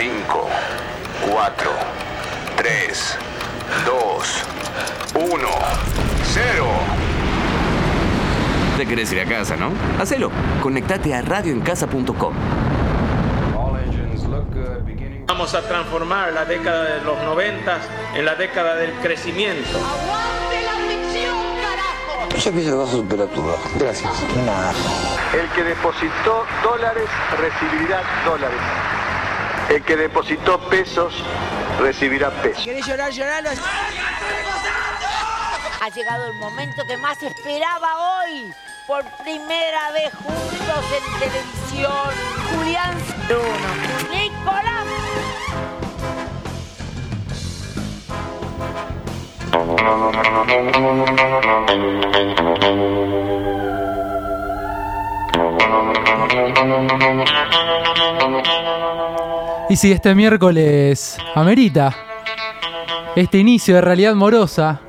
5, 4, 3, 2, 1, 0. Te querés ir a casa, ¿no? Hacelo. Conectate a radioencasa.com. Vamos a transformar la década de los noventas en la década del crecimiento. ¡Aguante la ficción, carajo! Yo pienso que vas a superar tu. Gracias. Nada. El que depositó dólares recibirá dólares. El que depositó pesos recibirá pesos. ¿Querés llorar, lloralo? Ha llegado el momento que más esperaba hoy. Por primera vez juntos en televisión. Julián Bruno. Nicolás. Y si este miércoles amerita este inicio de realidad morosa,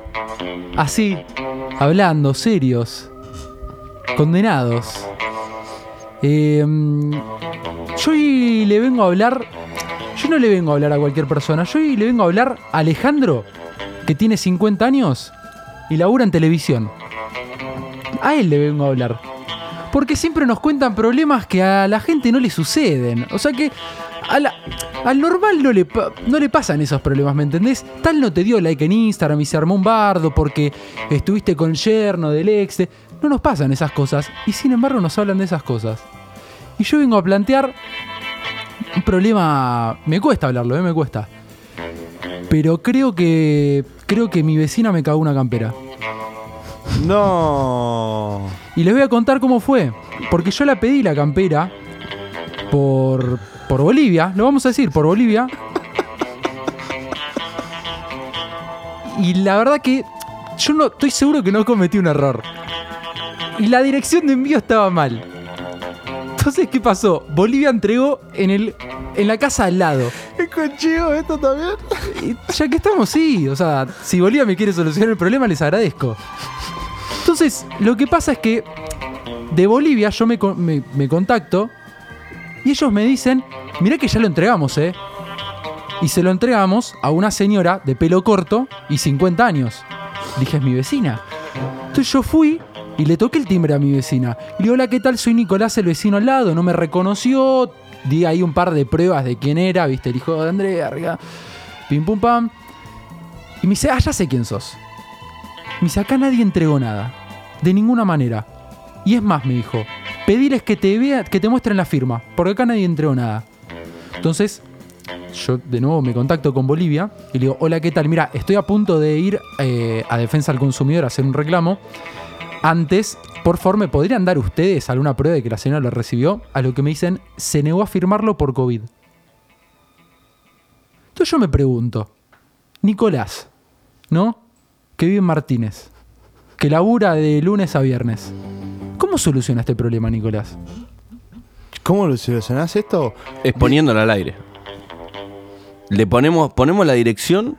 así, hablando, serios, condenados. Eh, yo hoy le vengo a hablar, yo no le vengo a hablar a cualquier persona, yo hoy le vengo a hablar a Alejandro, que tiene 50 años y labura en televisión. A él le vengo a hablar. Porque siempre nos cuentan problemas que a la gente no le suceden. O sea que al normal no le, no le pasan esos problemas, ¿me entendés? Tal no te dio like en Instagram y se armó un bardo porque estuviste con yerno del ex. No nos pasan esas cosas. Y sin embargo nos hablan de esas cosas. Y yo vengo a plantear un problema... Me cuesta hablarlo, ¿eh? Me cuesta. Pero creo que... Creo que mi vecina me cagó una campera. No. Y les voy a contar cómo fue. Porque yo la pedí la campera por, por Bolivia. Lo vamos a decir, por Bolivia. Y la verdad que yo no estoy seguro que no cometí un error. Y la dirección de envío estaba mal. Entonces, ¿qué pasó? Bolivia entregó en, el, en la casa al lado. ¿Es conchigo esto también? Y ya que estamos, sí. O sea, si Bolivia me quiere solucionar el problema, les agradezco. Entonces, lo que pasa es que de Bolivia yo me, con- me- me contacto y ellos me dicen, mirá que ya lo entregamos, ¿eh? Y se lo entregamos a una señora de pelo corto y 50 años. Dije, es mi vecina. Entonces yo fui y le toqué el timbre a mi vecina. Y le digo, hola, ¿qué tal? Soy Nicolás, el vecino al lado. No me reconoció. Di ahí un par de pruebas de quién era, viste, el hijo de Andrea, arriba. Pim pum pam. Y me dice, ah, ya sé quién sos. Me dice, acá nadie entregó nada. De ninguna manera. Y es más, me dijo, pediles que te vea, que te muestren la firma, porque acá nadie entregó nada. Entonces, yo de nuevo me contacto con Bolivia y le digo, hola, ¿qué tal? Mira, estoy a punto de ir eh, a Defensa al Consumidor a hacer un reclamo. Antes, por favor, ¿me podrían dar ustedes alguna prueba de que la señora lo recibió? A lo que me dicen, se negó a firmarlo por COVID. Entonces yo me pregunto, Nicolás, ¿no? Que vive en Martínez, que labura de lunes a viernes. ¿Cómo soluciona este problema, Nicolás? ¿Cómo lo solucionás esto? Exponiéndolo al aire. Le ponemos, ponemos la dirección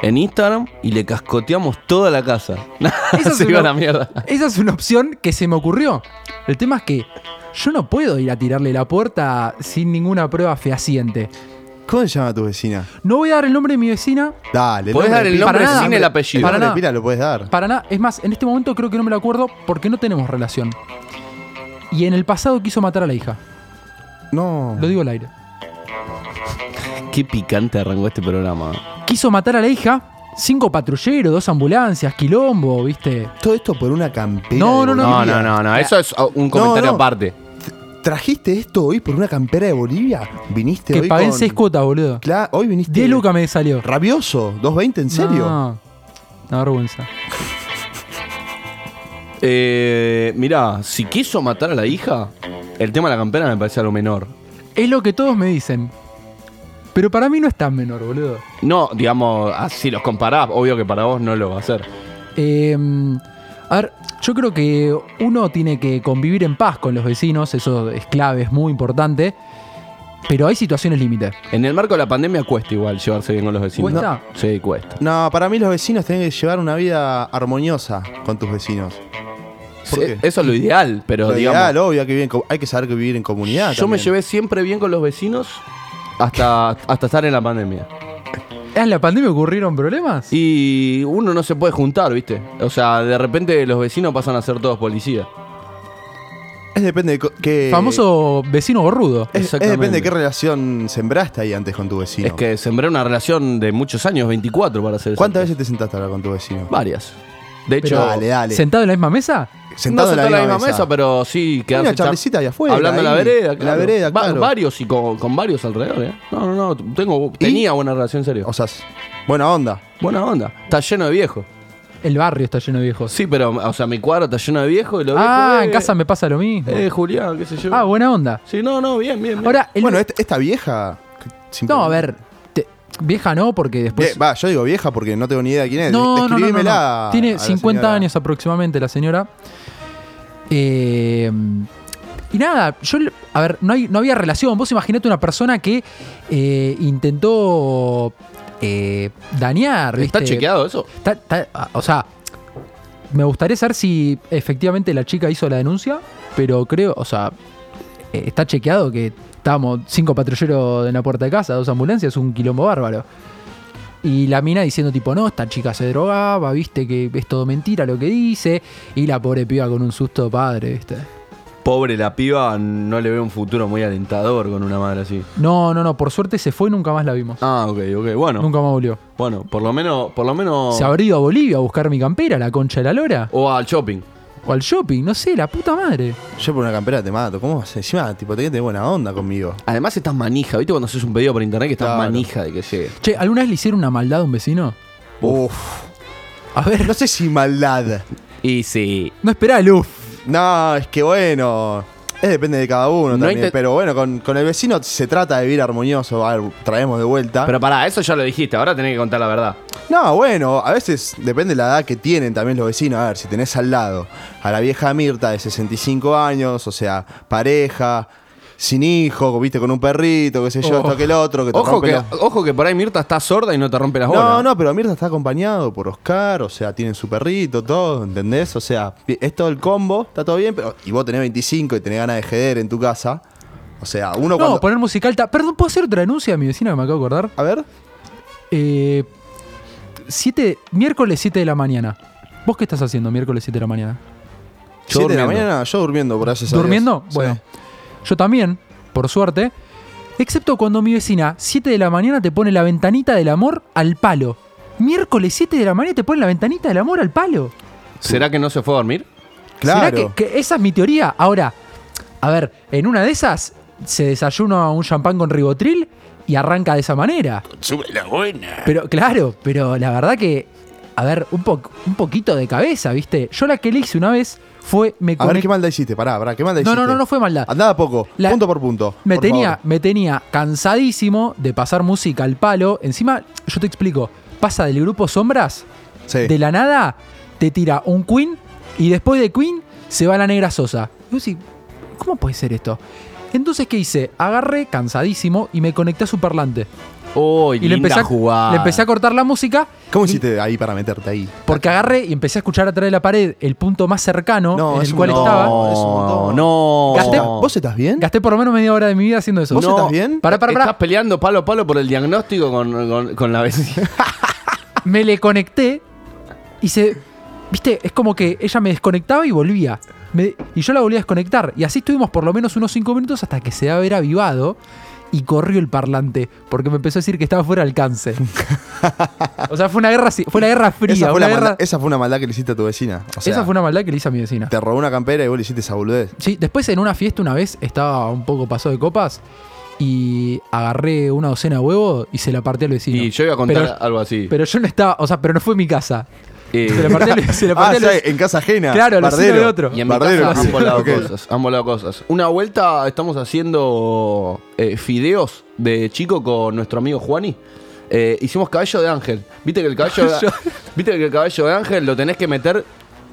en Instagram y le cascoteamos toda la casa. Esa es una- la mierda. Esa es una opción que se me ocurrió. El tema es que yo no puedo ir a tirarle la puerta sin ninguna prueba fehaciente. ¿Cómo se llama tu vecina? No voy a dar el nombre de mi vecina Dale, Podés dar el nombre Para nada, sin el apellido. El Para nada. pila lo puedes dar. para nada. Es más, en este momento creo que no me lo acuerdo porque no tenemos relación. Y en el pasado quiso matar a la hija. No. Lo digo al aire. Qué picante arrancó este programa. Quiso matar a la hija. Cinco patrulleros, dos ambulancias, quilombo, ¿viste? Todo esto por una campera. No, de no, no. No, no, no, no. Eso es un comentario No, no. aparte. ¿Trajiste esto hoy por una campera de Bolivia? ¿Viniste Que hoy pagué en con- seis cuotas, boludo. Cla- hoy viniste. 10 lucas me salió. Rabioso, 2.20, ¿en serio? No, una vergüenza. Eh, mirá, si quiso matar a la hija, el tema de la campera me parece algo menor. Es lo que todos me dicen. Pero para mí no es tan menor, boludo. No, digamos, ah, si los comparás, obvio que para vos no lo va a hacer. Eh, a ver, yo creo que uno tiene que convivir en paz con los vecinos, eso es clave, es muy importante. Pero hay situaciones límite. En el marco de la pandemia cuesta igual llevarse bien con los vecinos. ¿Cuesta? Sí, cuesta. No, para mí los vecinos tienen que llevar una vida armoniosa con tus vecinos. ¿Por Sí, qué? eso es lo ideal, pero Lo digamos. ideal, obvio, hay que, vivir en co- hay que saber que vivir en comunidad. Yo me llevé siempre bien con los vecinos hasta, hasta estar en la pandemia. ¿En la pandemia ocurrieron problemas? Y uno no se puede juntar, ¿viste? O sea, de repente los vecinos pasan a ser todos policías. Es depende de co- qué. Famoso vecino gorrudo. Es, es Exactamente. depende de qué relación sembraste ahí antes con tu vecino. Es que sembré una relación de muchos años, 24 para ser ¿Cuántas exacto. veces te sentaste a hablar con tu vecino? Varias. De hecho, Pero dale, dale. ¿Sentado en la misma mesa? Sentado no en la sentado misma, mesa, pero sí quedarse Una charlecita ahí afuera, Hablando en la vereda, en la claro. vereda, Va- claro. varios y con, con varios alrededor, ¿eh? No, no, no. Tengo, tenía buena relación, en serio. O sea, buena onda. Buena onda. Está lleno de viejos. El barrio está lleno de viejos. Sí, pero, o sea, mi cuadro está lleno de viejos y viejos. ah, eh, en casa me pasa lo mismo. Eh, Julián, qué sé yo. ah, buena onda. Sí, no, no, bien, bien. bien. Ahora, el- Bueno, este- esta vieja. no, a ver. Vieja no, porque después. Va, yo digo vieja porque no tengo ni idea de quién es. No, no, no, Tiene la 50 señora. años aproximadamente la señora. Eh, y nada, yo, a ver, no, hay, no había relación. Vos imaginate una persona que eh, intentó eh, dañar. ¿Está ¿viste? chequeado eso? Está- está- o sea, me gustaría saber si efectivamente la chica hizo la denuncia, pero creo, o sea, está chequeado que estábamos cinco patrulleros en la puerta de casa, dos ambulancias, un quilombo bárbaro. Y la mina diciendo tipo, no, esta chica se drogaba, viste que es todo mentira lo que dice. Y la pobre piba con un susto padre, viste. Pobre la piba, no le veo un futuro muy alentador con una madre así. No, no, no, por suerte se fue y nunca más la vimos. Ah, ok, ok. Bueno, Nunca más volvió. bueno, por lo menos, por lo menos. Se habrá ido a Bolivia a buscar mi campera, la concha de la lora. O al shopping. O al shopping, no sé, la puta madre. Yo por una campera te mato. ¿Cómo vas? Encima, tipo, que tener buena onda conmigo. Además estás manija, ¿viste? Cuando haces un pedido por internet que estás Claro. manija de que llegue. Che, ¿alguna vez le hicieron una maldad a un vecino? Uf. A ver, No sé si maldad. Y sí. no esperá el UF. No, es que bueno. Es depende de cada uno No también. Pero bueno, con, con el vecino se trata de vivir armonioso. A ver, traemos de vuelta. Pero pará, eso ya lo dijiste, ahora tenés que contar la verdad. No, bueno, a veces depende de la edad que tienen también los vecinos. A ver, si tenés al lado a la vieja Mirta de 65 años, o sea, pareja, sin hijo, viste, con un perrito, qué sé yo, Oh. esto que el otro, que te Ojo rompe que, los- ojo que por ahí Mirta está sorda y no te rompe las bolas. No, no, pero Mirta está acompañado por Oscar, o sea, tienen su perrito, todo, ¿entendés? O sea, es todo el combo, está todo bien, pero y vos tenés 25 y tenés ganas de jeder en tu casa. O sea, uno No, cuando... poner música alta. Perdón, ¿puedo hacer otra denuncia a mi vecina que me acabo de acordar? A ver, Eh, siete, miércoles 7 de la mañana. ¿Vos qué estás haciendo miércoles 7 de la mañana? Yo 7 de la mañana, yo durmiendo, por gracias a Dios. ¿Durmiendo? Sí. Yo también, por suerte. Excepto cuando mi vecina, 7 de la mañana, te pone la ventanita del amor al palo. Miércoles 7 de la mañana te pone la ventanita del amor al palo. ¿Será que no se fue a dormir? Claro. ¿Será que, que esa es mi teoría? Ahora, a ver, en una de esas se desayuna un champán con ribotril y arranca de esa manera. Sube la buena. Pero, claro, pero la verdad que, a ver, un, po- un poquito de cabeza, ¿viste? Yo la que le hice una vez fue, me A ver, ¿qué maldad hiciste? Pará, pará, ¿qué maldad No, hiciste? no, no, no fue maldad. Andaba poco, La- punto por punto. Me por tenía, favor. me tenía cansadísimo de pasar música al palo. Encima, yo te explico, pasa del grupo Sombras, Sí. de la nada, te tira un Queen y después de Queen se va la negra Sosa. Y vos decís, ¿cómo puede ser esto? Entonces, ¿qué hice? Agarré, cansadísimo, y me conecté a su parlante. Uy, Y le empecé, a, jugada. le empecé a cortar la música. ¿Cómo y- hiciste ahí para meterte ahí? Porque agarré y empecé a escuchar a través de la pared el punto más cercano No, en el cual montón. estaba. No. Gasté- ¿Vos estás bien? Gasté por lo menos media hora de mi vida haciendo eso. ¿Vos No. estás bien? Para, para, Estás para. peleando palo a palo por el diagnóstico con, con- con la vecina. Me le conecté y se. Viste, es como que ella me desconectaba y volvía. Me- y yo la volví a desconectar. Y así estuvimos por lo menos unos 5 minutos hasta que se debe haber avivado y corrió el parlante. Porque me empezó a decir que estaba fuera de alcance. o sea, fue una guerra, fue la guerra fría. esa, fue una guerra- maldad, esa fue una maldad que le hiciste a tu vecina. O sea, esa fue una maldad que le hice a mi vecina. Te robó una campera y vos le hiciste esa boludez. Sí, después en una fiesta una vez estaba un poco pasado de copas y agarré una docena de huevos y se la partí al vecino. y yo iba a contar Pero- algo así. Pero yo no estaba, o sea, pero no fue mi casa. Eh, Se Ah, ya, vecino. en casa ajena. Claro, Bardero. de otro. Y en mi Bardero, casa sí. han volado cosas, han volado cosas. Una vuelta estamos haciendo eh, fideos de chico con nuestro amigo Juani. Eh, hicimos cabello de ángel. Viste que el cabello de, viste que el cabello de ángel lo tenés que meter,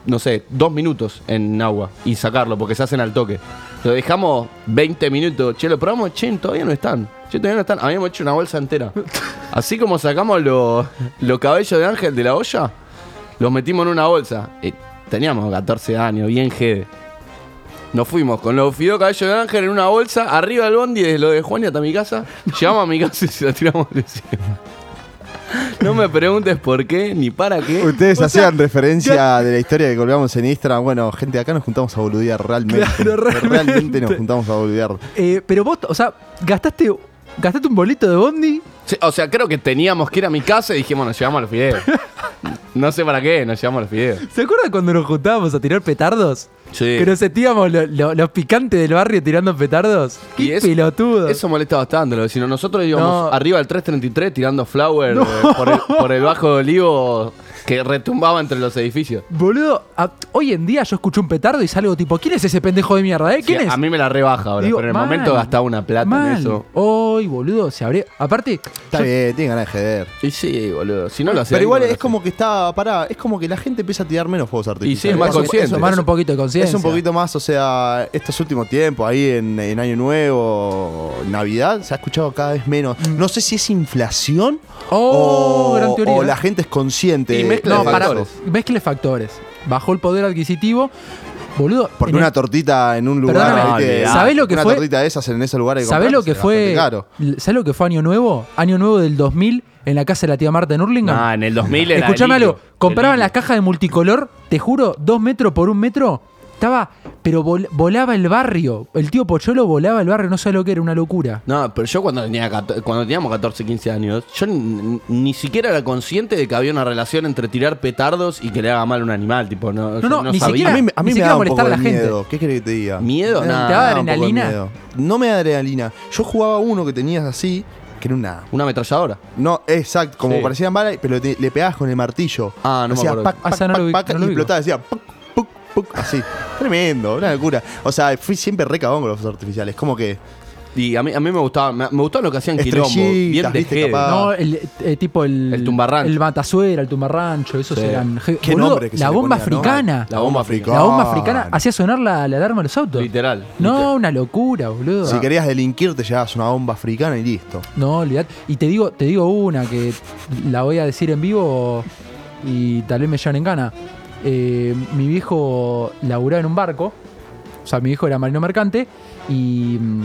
no sé, dos minutos en agua y sacarlo porque se hacen al toque. Lo dejamos 20 minutos. Che, lo probamos, che, todavía no están. Che, todavía no están. Habíamos hecho una bolsa entera. Así como sacamos los los cabellos de ángel de la olla, los metimos en una bolsa. Eh, teníamos 14 años, bien jede. Nos fuimos con los fideos caballo de ángel en una bolsa, arriba del bondi, desde lo de Juan y hasta mi casa. Llegamos a mi casa y se la tiramos de encima. No me preguntes por qué ni para qué. Ustedes O sea, hacían referencia de la historia que colgamos en Instagram. Bueno, gente, acá nos juntamos a boludear realmente. Claro, realmente. realmente nos juntamos a boludear. Eh, pero vos, o sea, gastaste, gastaste un bolito de bondi. Sí, o sea, creo que teníamos que ir a mi casa y dijimos, nos llevamos los fideos. No sé para qué, nos llevamos a los fideos. ¿Se acuerdan cuando nos juntábamos a tirar petardos? Sí. Que nos sentíamos lo- lo- los picantes del barrio tirando petardos. Y ¡Qué eso- pelotudo! Eso molesta bastante, vecinos. Nosotros íbamos No. arriba del 333 tirando flower eh, por, el, por el bajo de olivo que retumbaba entre los edificios. Boludo, a- hoy en día yo escucho un petardo y salgo tipo, ¿quién es ese pendejo de mierda, eh? ¿Quién Sí, es? A mí me la rebaja ahora, Digo, pero en el mal, momento gastaba una plata mal. en eso. Hoy, boludo, se abrió. Aparte, Está yo- bien, tiene ganas de joder. Y sí, boludo. Si no lo hacía Pero igual es como que está, pará, es como que la gente empieza a tirar menos fuegos artificiales. Y sí, es más Eso- consciente. eso- tomaron un poquito de conciencia. Es un poquito más, o sea, estos últimos tiempos, ahí en, en Año Nuevo, Navidad, se ha escuchado cada vez menos. No sé si es inflación Mm. Oh, o, gran teoría. o la gente es consciente. Y mezcla No, de para, factores. mezcle factores. Bajó el poder adquisitivo. Boludo, Porque el- una tortita en un lugar. ¿viste? ¿sabés lo que una fue? tortita de esas en ese lugar. hay ¿Sabés lo que fue? bastante Caro. ¿Sabés lo que fue Año Nuevo? Año Nuevo del 2000 en la casa de la tía Marta en Hurlingham. Ah, en el 2000 era Escuchame algo. Compraban las cajas de multicolor, te juro, dos metros por un metro. Estaba, pero vol- volaba el barrio. El tío Pocholo volaba el barrio, no sé lo que era, una locura. No, pero yo cuando, tenía, cato- cuando teníamos 14, 15 años, yo ni, ni siquiera era consciente de que había una relación entre tirar petardos y que le haga mal a un animal. Tipo, no, no, ni sabía. siquiera- A mí, me- a mí me da un molestar poco de la gente. miedo. ¿Qué querés que te diga? ¿Miedo? Me me ¿Te da de adrenalina? No me da adrenalina. Yo jugaba uno que tenías así, que era una Una ametralladora. No, exacto, como Sí. parecían balas, pero te- le pegabas con el martillo. Ah, no me Hacía acuerdo. pac, Ah, pac, no lo pac, vi- pac, no lo y vi. explotaba, decía puc, así. Tremendo, una locura. O sea, fui siempre re cagón con los fuegos artificiales. Como que Y a mí, a mí me gustaba, me, me gustaba lo que hacían quilombo. Estrellitas, Bien de ¿viste? Capaz. No, el eh, tipo el. El tumbarrancho. El matazuera, el tumbarrancho, esos Sí. eran. je- Qué boludo, nombre que se La le bomba ponía, ¿no? africana. La bomba africana. La bomba africana hacía sonar la, la alarma de los autos. Literal. No, una locura, boludo. si querías delinquir, te llevabas una bomba africana y listo. No, olvidad. Y te digo, te digo una que la voy a decir en vivo y tal vez me lleven en gana. Eh, mi viejo laburaba en un barco. O sea, mi viejo era marino mercante y mm,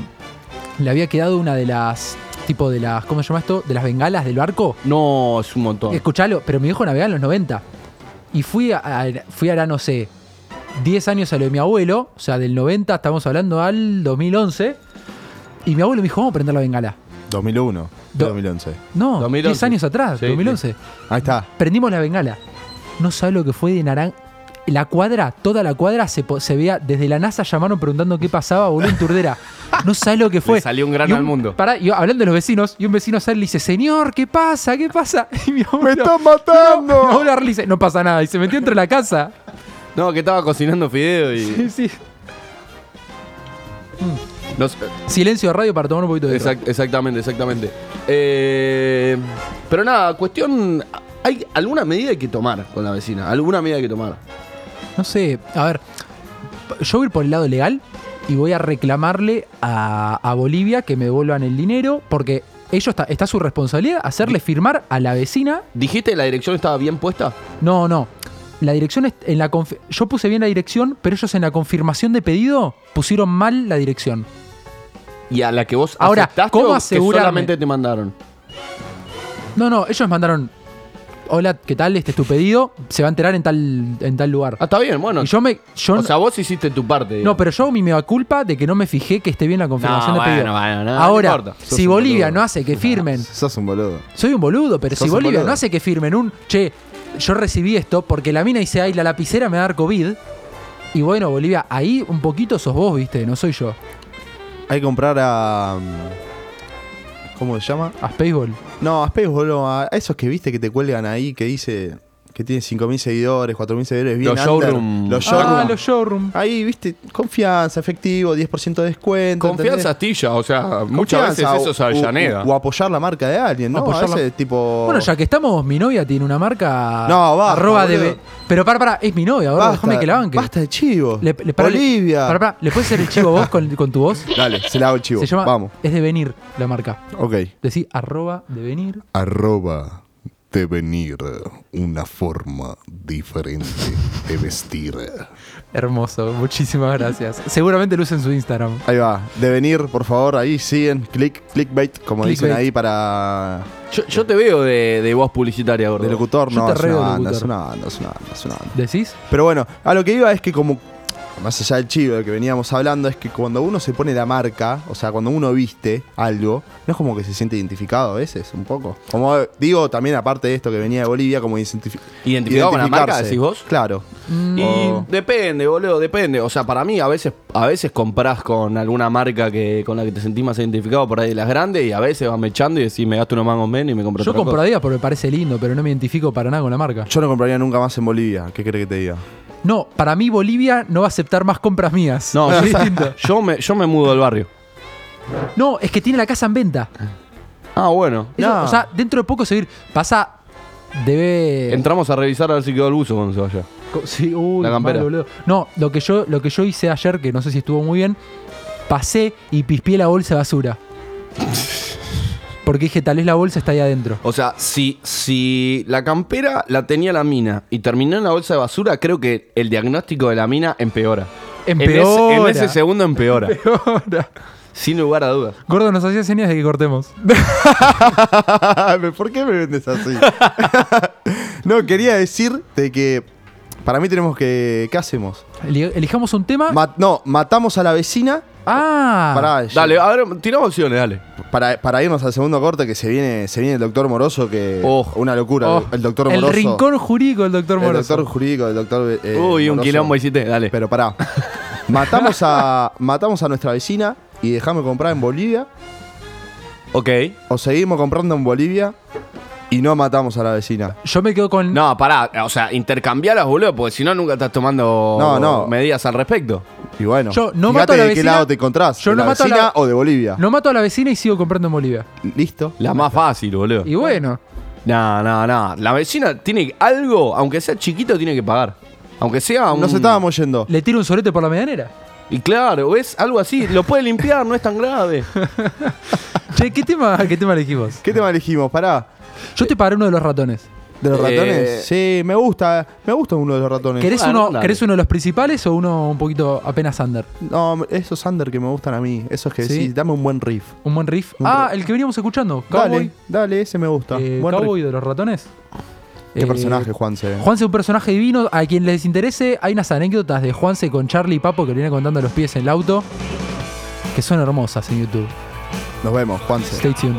le había quedado una de las. Tipo de las. ¿Cómo se llama esto? De las bengalas del barco. No, es un montón. Escuchalo, pero mi viejo navegaba en los 90. Y fui a, a- fui a, no sé, 10 años a lo de mi abuelo. O sea, del 90 estamos hablando al 2011. Y mi abuelo me dijo, vamos a prender la bengala. 2001, Do- 2011. No, 2011. 10 años atrás, Sí, 2011. Ahí está. Prendimos la bengala. No sabe lo que fue de naranja. La cuadra, toda la cuadra se, veía. Desde la NASA llamaron preguntando qué pasaba, boludo, en Turdera. No sabe lo que fue. Le salió un grano al mundo. Pará, y hablando de los vecinos, y un vecino sale y le dice: Señor, ¿qué pasa? ¿Qué pasa? Y mi abuelo, están matando! Mi abuelo dice: No pasa nada. Y se metió entre la casa. No, que estaba cocinando fideo y. Sí, sí. no sé- Silencio de radio para tomar un poquito de Exact- exactamente, exactamente. Eh, pero nada, cuestión. ¿Hay alguna medida hay que tomar con la vecina? ¿Alguna medida hay que tomar? No sé, a ver, yo voy a ir por el lado legal y voy a reclamarle a, a Bolivia que me devuelvan el dinero porque ellos está, está su responsabilidad hacerle firmar a la vecina. ¿Dijiste la dirección estaba bien puesta? No, no. La dirección es en la yo puse bien la dirección, pero ellos en la confirmación de pedido pusieron mal la dirección. Y a la que vos Ahora, ¿cómo o que solamente te mandaron. No, no, ellos mandaron Hola, ¿qué tal? Este es tu pedido. Se va a enterar en tal, en tal lugar. Ah, está bien, bueno. Y yo me. Yo o sea, vos hiciste tu parte. No, pero yo hago mi mea culpa de que no me fijé que esté bien la confirmación No, de pedido. bueno, bueno, no, no Ahora, importa. Sos si un Bolivia boludo. no hace que firmen, Sos un boludo. soy un boludo, pero Sos si un Bolivia boludo. no hace que firmen un, che, yo recibí esto porque la mina dice, ay, la lapicera me va a dar COVID. Y bueno, Bolivia, ahí un poquito sos vos, viste, no soy yo. Hay que comprar a. ¿Cómo se llama? A Spaceball. No, a Space, boludo. A esos que viste que te cuelgan ahí, que dice que tiene 5.000 seguidores, 4.000 seguidores. Bien Los showroom. Los Ah, showroom. los showroom. Ahí, viste, confianza, efectivo, 10% de descuento. Confianza astilla, o sea, muchas veces eso es o- Avellaneda. O, o apoyar la marca de alguien, ¿no? Apoyar A la- veces, tipo. Bueno, ya que estamos, mi novia tiene una marca. No, basta, Arroba boludo. de. Pero para, para, es mi novia. Basta, Déjame que la banque. Basta de chivo. Le, le- pará, pará, ¿le puedes hacer el chivo vos con, con tu voz? Dale, se la hago el chivo. Se llama. Vamos. Es de venir la marca. Ok. Decí arroba de venir. Arroba devenir una forma diferente de vestir. Hermoso, muchísimas gracias. Seguramente lo su Instagram. Ahí va. Devenir, por favor, ahí siguen. Click, clickbait, como dicen ahí para. Yo, yo te veo de, de voz publicitaria, gordo. De locutor, Yo no, te es una banda, es una banda, es una banda, es una banda. ¿Decís? Pero bueno, a lo que iba es que como, más allá del chivo de que veníamos hablando, es que cuando uno se pone la marca, o sea, cuando uno viste algo, no es como que se siente identificado a veces, un poco. Como digo, también aparte de esto que venía de Bolivia, como identifi- ¿Identificado con la marca, decís vos? Claro. Y O- depende, boludo, depende. O sea, para mí a veces, a veces comprás con alguna marca que, con la que te sentís más identificado por ahí de las grandes y a veces vas mechando y decís me gasto unos mangos menos y me compro Yo otra compro cosa. Adidas porque me parece lindo, pero no me identifico para nada con la marca. Yo no compraría nunca más en Bolivia, ¿qué crees que te diga? No, para mí Bolivia no va a aceptar más compras mías. No, es yo, distinto. yo me, yo me mudo del barrio. No, es que tiene la casa en venta. Ah, bueno. Eso. O sea, dentro de poco seguir. Pasa. Debe. Entramos a revisar a ver si quedó el buzo cuando se vaya. Co- Sí, uy, La campera. boludo. No, lo que, yo, lo que yo hice ayer, que no sé si estuvo muy bien, pasé y pispié la bolsa de basura. Porque dije, tal vez la bolsa está ahí adentro. O sea, si, si la campera la tenía la mina y terminó en la bolsa de basura, creo que el diagnóstico de la mina empeora. En ese- En Empeora. ese, segundo empeora. Sin lugar a dudas. Gordo nos hacía señas de que cortemos. ¿Por qué me vendes así? no, quería decir de que para mí tenemos que... ¿Qué hacemos? Eli- Elijamos un tema. Ma- no, matamos a la vecina ah, Pará, Dale, a ver, tiramos opciones, dale. para, para irnos al segundo corte que se viene, se viene el doctor Moroso, que Oh. una locura. Oh, el doctor el Moroso. rincón jurídico del doctor el Moroso. doctor jurídico, el doctor. eh, Uy, un Moroso. quilombo hiciste, dale. Pero pará. matamos a, matamos a nuestra vecina y dejamos de comprar en Bolivia. Ok. O seguimos comprando en Bolivia y no matamos a la vecina. Yo me quedo con. No, pará, o sea, intercambialas, boludo, porque si no nunca estás tomando No, no. medidas al respecto. Y bueno, Yo no fíjate mato a la de qué vecina- lado te encontrás. yo ¿De no la mato a la- vecina o de Bolivia? No mato a la vecina y sigo comprando en Bolivia. Listo. La más fácil, boludo. Y bueno, No, no, no. La vecina tiene algo, aunque sea chiquito, tiene que pagar. Aunque sea un... Nos estábamos yendo. le tiro un solete por la medianera. Y claro, es algo así. Lo puede limpiar, no es tan grave. Che, ¿qué tema, qué tema elegimos? ¿Qué tema elegimos? Pará. Yo te pagaré uno de los ratones. ¿De los Eh, ratones? Sí, me gusta. Me gusta uno de los ratones. ¿Querés, Bueno, uno, dale. ¿Querés uno de los principales o uno un poquito apenas under? No, esos under que me gustan a mí. Esos que ¿Sí? sí, dame un buen riff. ¿Un buen riff? Un ah, riff. el que veníamos escuchando. Cowboy. Dale, dale, ese me gusta. Eh, buen Cowboy riff. de los ratones. Qué Eh, personaje, Juanse. Juanse es un personaje divino. A quien les interese, hay unas anécdotas de Juanse con Charlie y Papo que le viene contando a los pies en el auto. Que son hermosas en YouTube. Nos vemos, Juanse. Stay tuned.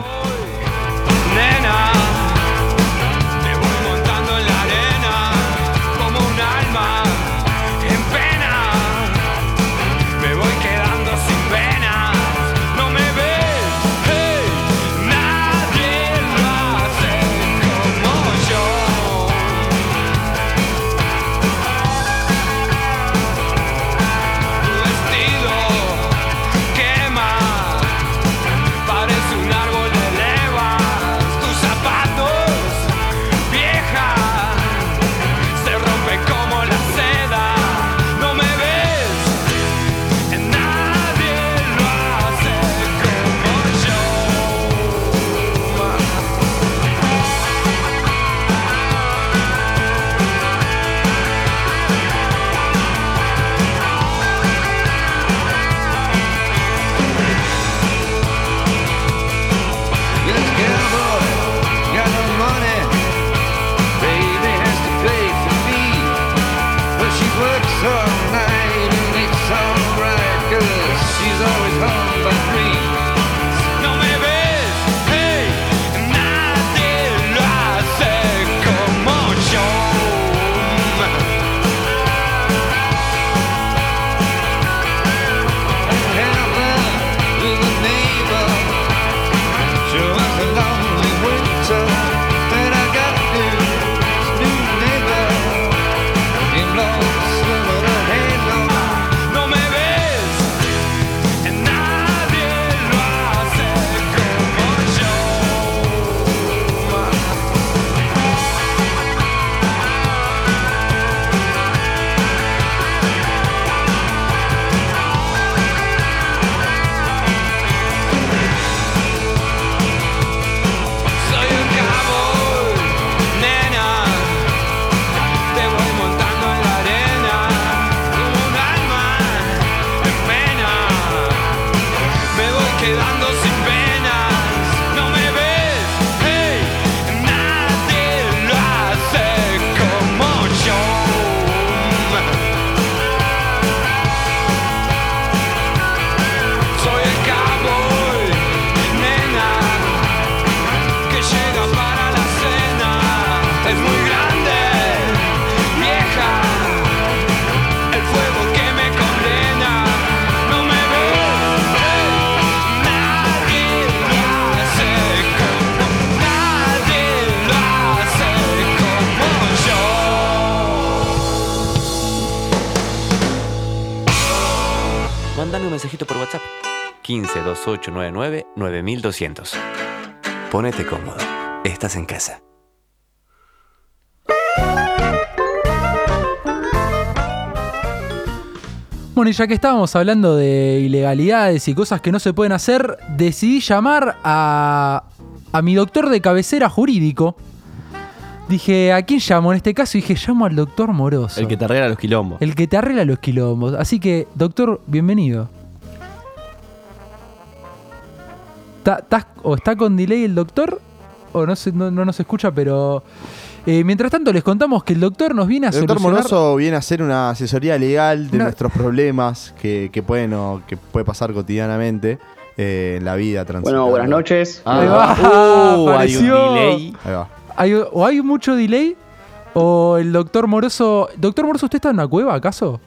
15 2899 9200. Ponete cómodo. Estás en casa. Bueno, y ya que estábamos hablando de ilegalidades y cosas que no se pueden hacer, decidí llamar a, a mi doctor de cabecera jurídico. Dije, ¿a quién llamo en este caso? Y dije, llamo al doctor Moroso. El que te arregla los quilombos. El que te arregla los quilombos. Así que, doctor, bienvenido. ¿Está- estás- ¿O está con delay el doctor? O no, se, no, no nos escucha, pero... eh, mientras tanto, les contamos que el doctor nos viene a El doctor solucionar... Moroso viene a hacer una asesoría legal de Una- nuestros problemas que, que pueden o que puede pasar cotidianamente eh, en la vida. Bueno, buenas noches. Ahí va, Uh, hay un apareció. delay. Ahí va. Hay- o hay mucho delay, o el doctor Moroso... Doctor Moroso, ¿usted está en una cueva, acaso?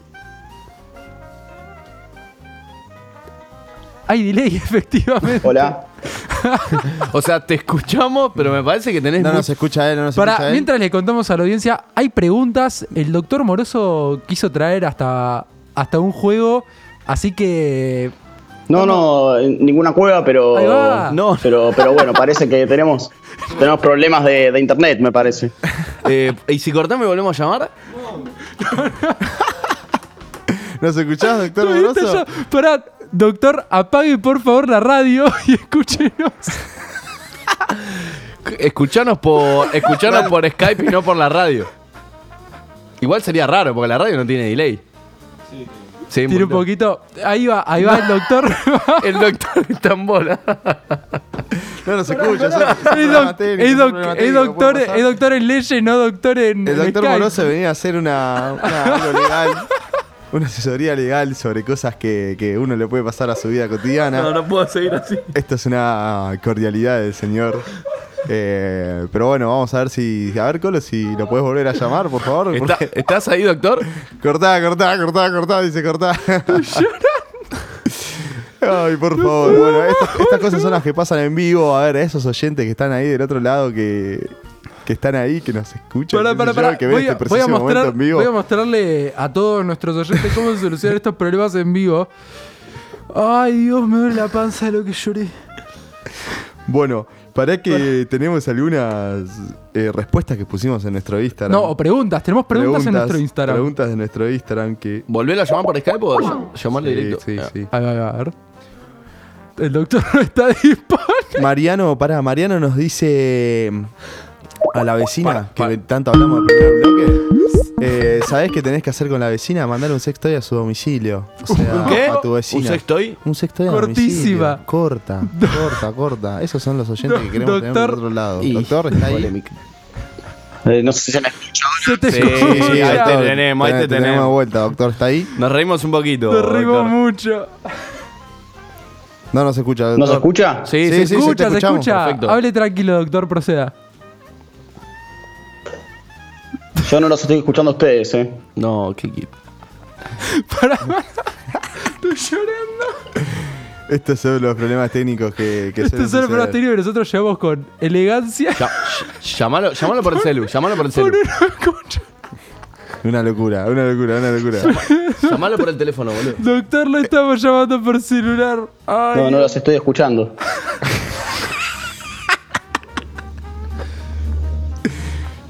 Hay delay, efectivamente. Hola. O sea, te escuchamos, pero me parece que tenés. No nos escucha él, no nos Para, escucha él. mientras le contamos a la audiencia, hay preguntas. El doctor Moroso quiso traer hasta, hasta un juego, así que. No, no, ninguna cueva, pero. Ahí va. No. Pero, pero bueno, parece que tenemos, tenemos problemas de, de internet, me parece. Eh, ¿Y si cortamos y volvemos a llamar? ¿Nos escuchás, doctor Moroso? Pará, doctor, apague por favor la radio y escúchenos. Escuchanos por, escuchanos por Skype y no por la radio. Igual sería raro, porque la radio no tiene delay. Sí, Tiene un poquito. Ahí va, ahí va el doctor. El doctor está en bola. No nos escucha. Es, doctor, es doctor en leyes, no doctor en. El doctor. Moroso venía a hacer una, una- algo legal, una asesoría legal sobre cosas que, que uno le puede pasar a su vida cotidiana. No, no puedo seguir así. Esto es una cordialidad del señor. Eh, pero bueno, vamos a ver si. A ver, Colo, si lo puedes volver a llamar, por favor. ¿Está- porque- ¿Estás ahí, doctor? Cortá, cortá, cortá, cortá, dice cortá. Ay, por favor. Bueno, estas, estas cosas son las que pasan en vivo. A ver, esos oyentes que están ahí del otro lado que, que están ahí, que nos escuchan. Pará. que ven Voy, a, este voy a preciso momento mostrar, en vivo. voy a mostrarle a todos nuestros oyentes cómo se solucionan estos problemas en vivo. Ay, Dios, me duele la panza de lo que lloré. Bueno, para que tenemos algunas eh, respuestas que pusimos en nuestro Instagram. No, o preguntas. Tenemos preguntas, en nuestro Instagram. Preguntas de nuestro Instagram que. ¿Volver a llamar por Skype o ll- llamarle Sí, directo? sí, Ah. sí. Ahí va, a ver. El doctor no está disponible. Mariano, pará, Mariano nos dice a la vecina, Para, que tanto hablamos del primer bloque. Eh, ¿Sabés qué tenés que hacer con la vecina? Mandar un sextoy a su domicilio. O sea, ¿Un qué? a tu vecina. ¿Un sextoy? Un sextoy a Cortísima. domicilio. Corta, corta, corta. Esos son los oyentes que queremos tener Doctor. por otro lado. Y- Doctor, está ahí. Eh, no sé si se me escucha. Se te Sí, ahí te tenemos, ahí te tenemos. de vuelta, doctor, ¿está ahí? Nos reímos un poquito. Nos reímos doctor. mucho. No nos escucha, doctor. ¿No se escucha? Sí, Sí, sí, sí, sí. escucha, te se escuchamos, escucha. perfecto. Hable tranquilo, doctor, proceda. Yo no los estoy escuchando a ustedes, ¿eh? No, qué Pará, pará. Estoy llorando. Estos son los problemas técnicos que, que Este suelen es el suceder. problema técnico que nosotros llevamos con elegancia. Ya- ll- llamalo, llamalo por el celu, llamalo por el celu. Uno no escucha. Una locura, una locura, una locura. Llamalo por el teléfono, boludo. Doctor, lo estamos llamando por celular. Ay. No, no los estoy escuchando.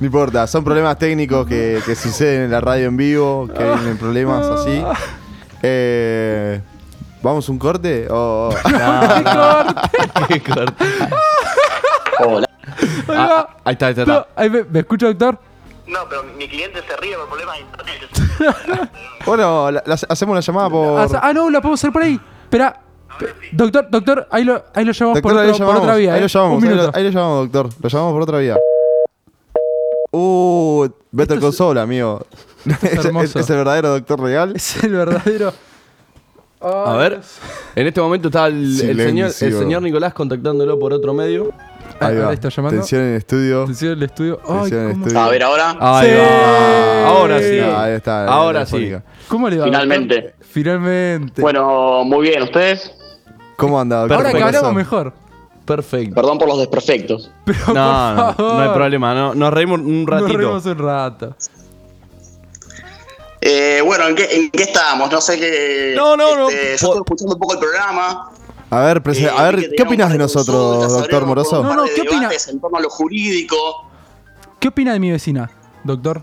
No importa, son problemas técnicos que, que suceden en la radio en vivo, que vienen problemas así. Eh, ¿Vamos un corte? O... Qué corte. Hola. Ahí Ah, va. ah, ahí está, ahí está. No, ahí me, ¿me escucha, doctor? No, pero mi cliente se ríe por problemas de internet. bueno, la- la- hacemos la llamada por... Ah, no, la podemos hacer por ahí. Espera. Pe- Doctor, doctor, ahí lo, ahí lo llamamos Doctor, por, ahí, otro- lo por llamamos, otra vía. ahí eh. lo llamamos, ahí lo, ahí lo llamamos, doctor. Lo llamamos por otra vía. Uh, Better Call Saul, amigo. Es, el verdadero doctor real. Es el verdadero. A ver, en este momento está el, el señor, el señor Nicolás contactándolo por otro medio. Ahí va. está llamando. Tensión en estudio. Atención al estudio. Ay, Tensión en ¿cómo, estudio. A ver, ahora. Ahí Sí. va. Ahora sí. Ahí está. la Ahora sí. cómo le va? Finalmente. Finalmente. Bueno, muy bien, ¿ustedes? ¿Cómo anda? Ahora que ¿Qué hablamos mejor. Perfecto. Perdón por los desperfectos. Pero No, por no, favor. no hay problema. No, nos reímos un Nos ratito. reímos un rato. Eh, bueno, ¿en qué, ¿en qué estábamos? No sé qué. No, no, no. este, Yo estoy escuchando un poco el programa. A ver, prese- Eh, a ver, ¿qué opinas de nosotros, doctor Moroso? No, no, ¿qué opina? debates En torno a lo jurídico ¿Qué opina de mi vecina, doctor?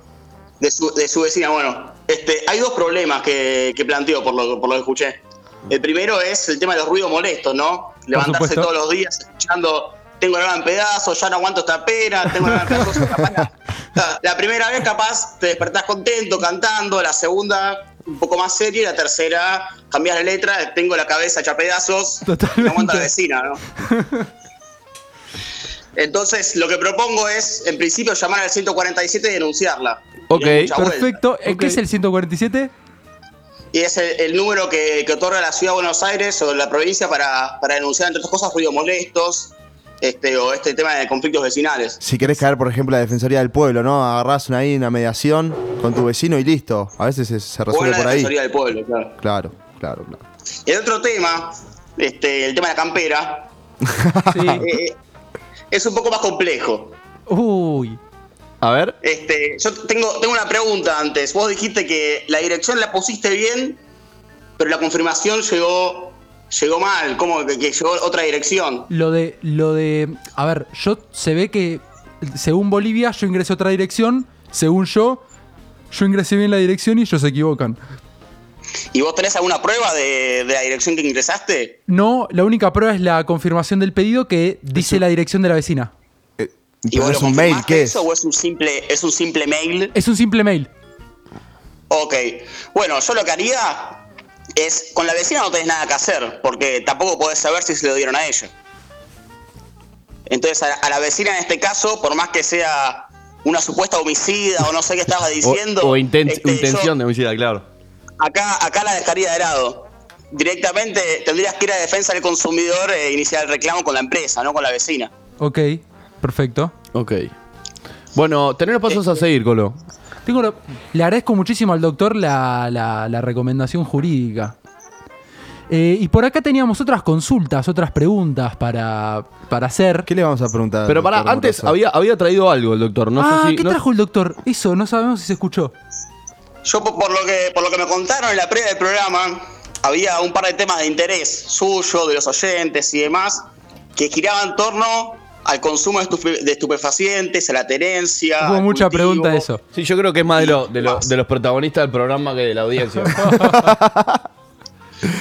de su, de su vecina. Bueno, este, hay dos problemas que, que planteo por lo, por lo que escuché. El primero es el tema de los ruidos molestos, ¿no? Levantarse supuesto. todos los días escuchando, tengo la en pedazos, ya no aguanto esta pera, tengo la en pedazos. capaz la, la- la primera vez capaz te despertás contento cantando, la segunda un poco más seria y la tercera cambias la letra, tengo la cabeza hecha pedazos, no aguanta la vecina, ¿no? Entonces, lo que propongo es, en principio, llamar al 147 y denunciarla. Ok. Perfecto. ¿Eh, ¿Qué es el 147? Y es el, el número que, que otorga la ciudad de Buenos Aires o la provincia para, para denunciar, entre otras cosas, ruidos molestos este, o este tema de conflictos vecinales. Si querés caer, por ejemplo, a la Defensoría del Pueblo, ¿no? Agarrás una, ahí una mediación con tu vecino y listo. A veces se, se O resuelve la por ahí. Defensoría del Pueblo, claro. Claro, claro, claro. El otro tema, este, el tema de la campera, eh, es un poco más complejo. Uy. A ver. Este, yo tengo, tengo una pregunta antes. Vos dijiste que la dirección la pusiste bien, pero la confirmación llegó, llegó mal, como que, que llegó otra dirección. Lo de, lo de. A ver, yo se ve que según Bolivia yo ingresé a otra dirección. Según yo, yo ingresé bien la dirección y ellos se equivocan. ¿Y vos tenés alguna prueba de, de la dirección que ingresaste? No, la única prueba es la confirmación del pedido que dice la dirección de la vecina. ¿Y Pero es un mail, ¿qué es? eso o es un simple, es un simple mail? Es un simple mail. Ok. Bueno, yo lo que haría es, con la vecina no tenés nada que hacer, porque tampoco podés saber si se lo dieron a ella. Entonces, a, a la vecina en este caso, por más que sea una supuesta homicida o no sé qué estabas O, diciendo, o inten- este, intención yo de homicida, claro. acá, acá la dejaría de lado. Directamente tendrías que ir a defensa del consumidor e iniciar el reclamo con la empresa, no con la vecina. Ok, perfecto. Ok. Bueno, tenés los pasos a seguir, Colo. Tengo la- le agradezco muchísimo al doctor la, la- la recomendación jurídica. Eh, y por acá teníamos otras consultas, otras preguntas para, para hacer. ¿Qué le vamos a preguntar? Pero pará, doctor antes Moroso? había, había traído algo el doctor. No ah, sé si. ¿qué no- trajo el doctor? Eso, no sabemos si se escuchó. Yo por, por lo que por lo que me contaron en la previa del programa, había un par de temas de interés suyo, de los oyentes y demás, que giraban en torno al consumo de, estupe- de estupefacientes, a la tenencia. Hubo mucha cultivo. pregunta de eso. Sí, yo creo que es más de, lo- de, lo- de los protagonistas del programa que de la audiencia.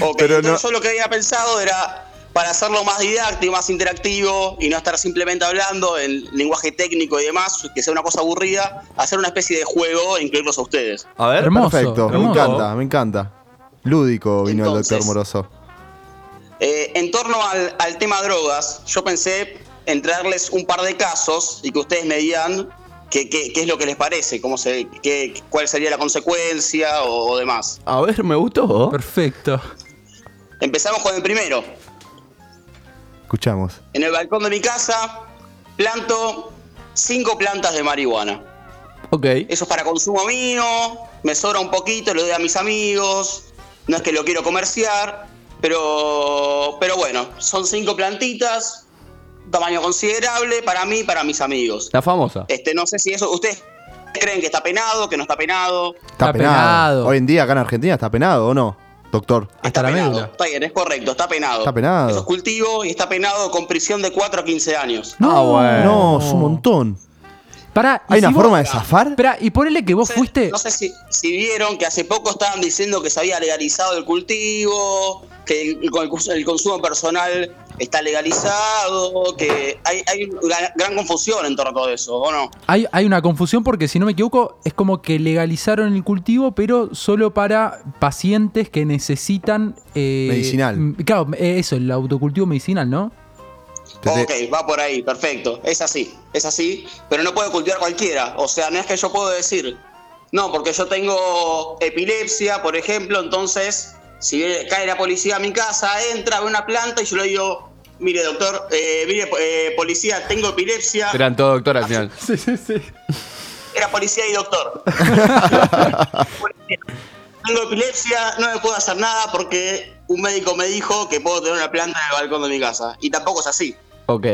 Ok, Pero entonces no- yo lo que había pensado era para hacerlo más didáctico, más interactivo y no estar simplemente hablando en lenguaje técnico y demás, que sea una cosa aburrida, hacer una especie de juego e incluirlos a ustedes. A ver. Hermoso. Perfecto, me encanta, me encanta. Lúdico vino el doctor Moroso. Eh, en torno al, al tema drogas, yo pensé en traerles un par de casos y que ustedes me digan qué, qué- qué es lo que les parece, cómo se, qué- cuál sería la consecuencia o, o demás. A ver, me gustó. Perfecto. Empezamos con el primero. Escuchamos. En el balcón de mi casa planto cinco plantas de marihuana. Ok. Eso es para consumo mío, me sobra un poquito, lo doy a mis amigos, no es que lo quiero comerciar, pero, pero bueno, son cinco plantitas, tamaño considerable para mí y para mis amigos. La famosa. Este, no sé si eso, ¿ustedes creen que está penado, que no está penado? Está, Está penado. penado. Hoy en día acá en Argentina está penado o no, doctor. Hasta la penado. médula. Está bien, es correcto, está penado. Está penado. Eso es cultivo y está penado con prisión de 4 a 15 años. Ah, bueno. No, es un montón. Pará, y ¿Hay si una vos- forma de zafar? Espera, y ponele que vos No sé- fuiste. No sé si, si vieron que hace poco estaban diciendo que se había legalizado el cultivo, que el, el- el consumo personal está legalizado, que hay, hay una gran confusión en torno a todo eso, ¿o no? Hay, hay una confusión porque, si no me equivoco, es como que legalizaron el cultivo, pero solo para pacientes que necesitan. eh, Medicinal. Claro, eh, eso, el autocultivo medicinal, ¿no? Te- Ok, va por ahí, perfecto. Es así, es así, pero no puede cultivar cualquiera. O sea, no es que yo puedo decir, no, porque yo tengo epilepsia, por ejemplo, entonces, si cae la policía a mi casa, entra, ve una planta y yo le digo, mire, doctor, eh, mire, eh, policía, tengo epilepsia. Eran todo doctor al final. Sí, sí, sí. Era policía y doctor. tengo epilepsia, no me puedo hacer nada porque un médico me dijo que puedo tener una planta en el balcón de mi casa. Y tampoco es así. Ok.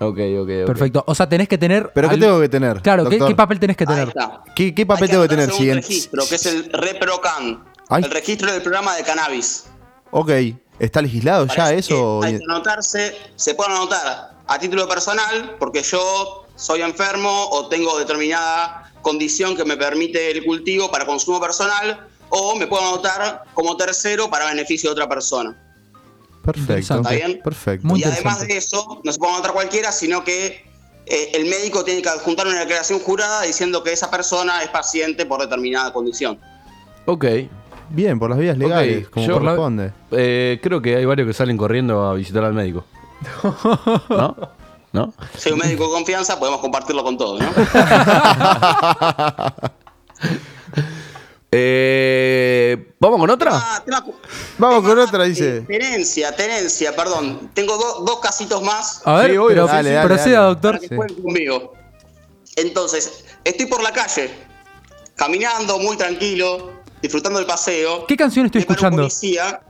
Ok, ok, ok. Perfecto. O sea, tenés que tener. ¿Pero qué al- tengo que tener? Claro, ¿qué, doctor? qué papel tenés que Ahí tener? está. ¿Qué, qué papel Hay tengo que tener? anotarse un Siguiente. registro, que es el ReproCan, Ay. el registro del programa de cannabis. Ok. ¿Está legislado ya Parece eso? que Hay que anotarse, se puede anotar a título personal porque yo soy enfermo o tengo determinada condición que me permite el cultivo para consumo personal o me puedo anotar como tercero para beneficio de otra persona. Perfecto. ¿Está bien? Perfecto. Muy y además de eso, no se puede anotar cualquiera, sino que eh, el médico tiene que adjuntar una declaración jurada diciendo que esa persona es paciente por determinada condición. Ok. Bien, por las vías legales, como yo- corresponde. Eh, creo que hay varios que salen corriendo a visitar al médico. ¿No? ¿No? Si hay un médico de confianza, podemos compartirlo con todos, ¿no? Eh, ¿Vamos con otra? Ah, Vamos con otra, dice. tenencia, tenencia, perdón. Tengo do- dos casitos más A ver, Sí, obvio, pero dale, dale, proceda, dale. doctor. para que jueguen conmigo. Entonces, estoy por la calle, caminando muy tranquilo, disfrutando del paseo. ¿Qué canción estoy me para un escuchando? policía,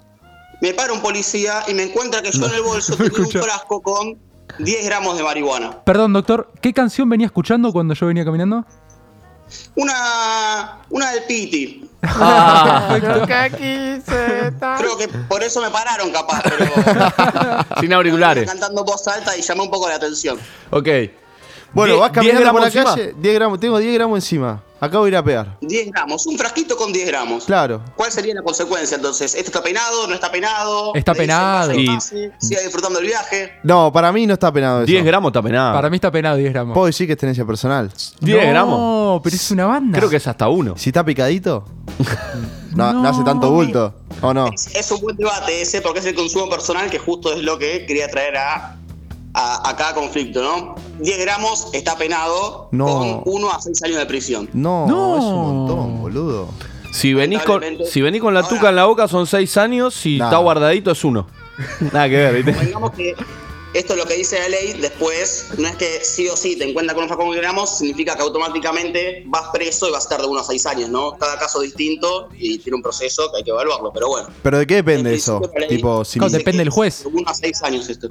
me para un policía y me encuentra que yo en el bolso tengo un frasco con 10 gramos de marihuana. Perdón, doctor, ¿qué canción venía escuchando cuando yo venía caminando? Una, una del Piti. Ah, Creo que por eso me pararon, capaz, pero sin auriculares. cantando voz alta y llamé un poco la atención. Ok. Bueno, Die- vas 10 caminando por la gramos calle, 10 gramos, tengo 10 gramos encima. Acabo de ir a pegar. 10 gramos, un frasquito con 10 gramos. Claro. ¿Cuál sería la consecuencia entonces? ¿Esto está penado? ¿No está penado? Está ¿Le dicen, penado. "Pase, Y- pase, Siga disfrutando el viaje. No, para mí no está penado eso. 10 gramos está penado. Para mí está penado 10 gramos. Puedo decir que es tenencia personal. 10 no, gramos. pero es una banda. Creo que es hasta uno. Si está picadito, no, no No. hace tanto bulto. ¿O no? Es, es un buen debate ese porque es el consumo personal que justo es lo que quería traer a, a, a cada conflicto, ¿no? 10 gramos está penado No. con 1 a 6 años de prisión. No, No. es un montón, boludo. Si venís, con, si venís con la Ahora- tuca en la boca son 6 años. Si Nah. está guardadito es uno. Nada que ver, ¿viste? Digamos que esto es lo que dice la ley, después no es que sí o sí te encuentras con un frasco con gramos, significa que automáticamente vas preso y vas a estar de 1 a 6 años, ¿no? Cada caso es distinto y tiene un proceso que hay que evaluarlo, pero bueno. ¿Pero de qué depende En eso? Tipo, si- Claro, depende del juez. De 1 a 6 años esto.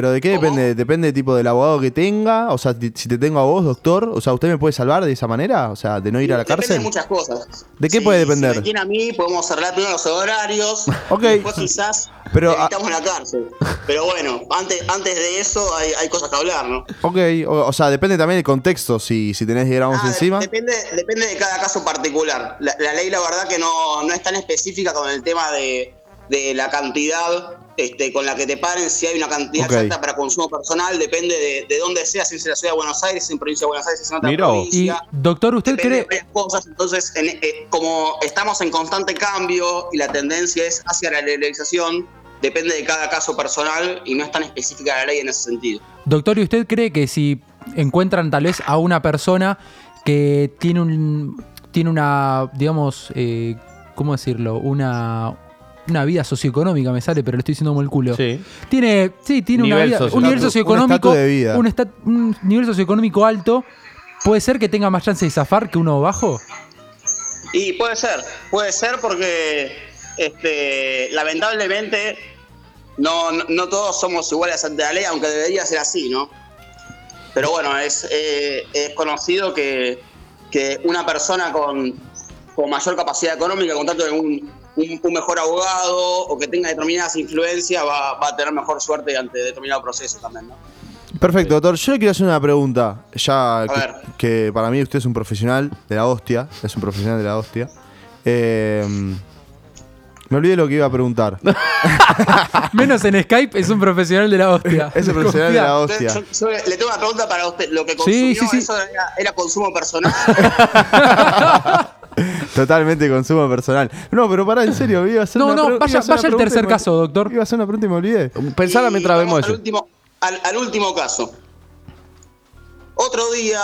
¿Pero de qué ¿Cómo? depende? ¿Depende tipo del abogado que tenga? O sea, si te tengo a vos, doctor, o sea, ¿usted me puede salvar de esa manera? O sea, de no ir a la Depende cárcel. de muchas cosas. ¿De qué puede depender? Si me tiene a mí, podemos arreglar primero los horarios. Ok. y Después quizás Pero, evitamos la cárcel. Pero bueno, antes, antes de eso hay, hay cosas que hablar, ¿no? Ok, o, o sea, depende también del contexto, si, si tenés 10 gramos Ah, de- encima. Depende, depende de cada caso particular. La, la ley, la verdad, que no, no es tan específica con el tema de, de la cantidad este, con la que te paren. Si hay una cantidad exacta para consumo personal, depende de, de dónde sea, si es en la ciudad de Buenos Aires, en provincia de Buenos Aires, si es en otra. Y, provincia. doctor, ¿usted de cree, cosas. Entonces, en- eh, como estamos en constante cambio y la tendencia es hacia la legalización, depende de cada caso personal y no es tan específica la ley en ese sentido. doctor, ¿y usted cree que si encuentran tal vez a una persona que tiene un tiene una, digamos, eh, ¿cómo decirlo? Una una vida socioeconómica me sale, pero le estoy diciendo como el culo. Sí. Tiene, sí, tiene una vida, socio- un nivel un socioeconómico, estatus de vida. un, un nivel socioeconómico alto. ¿Puede ser que tenga más chance de zafar que uno bajo? Y puede ser, puede ser porque este, lamentablemente no, no, no todos somos iguales ante la ley, aunque debería ser así, ¿no? Pero bueno, es, eh, es conocido que, que una persona con, con mayor capacidad económica, con tanto de un, un- un mejor abogado o que tenga determinadas influencias, va, va a tener mejor suerte ante determinado proceso también, ¿no? Perfecto, doctor. Yo le quiero hacer una pregunta. Ya que, ver. que para mí usted es un profesional de la hostia. Es un profesional de la hostia. Eh, me olvidé lo que iba a preguntar. Menos en Skype es un profesional de la hostia. Es un profesional de la hostia. Yo, yo le tengo una pregunta para usted. ¿Lo que Sí, consumió sí, sí. eso era, era consumo personal? Totalmente consumo personal. No, pero pará, en serio. Iba a hacer No, una no, vaya- vaya pregunta tercer me- caso, doctor. Iba a hacer una pregunta y me olvidé. Pensala mientras vemos al eso. último, al, al último caso. Otro día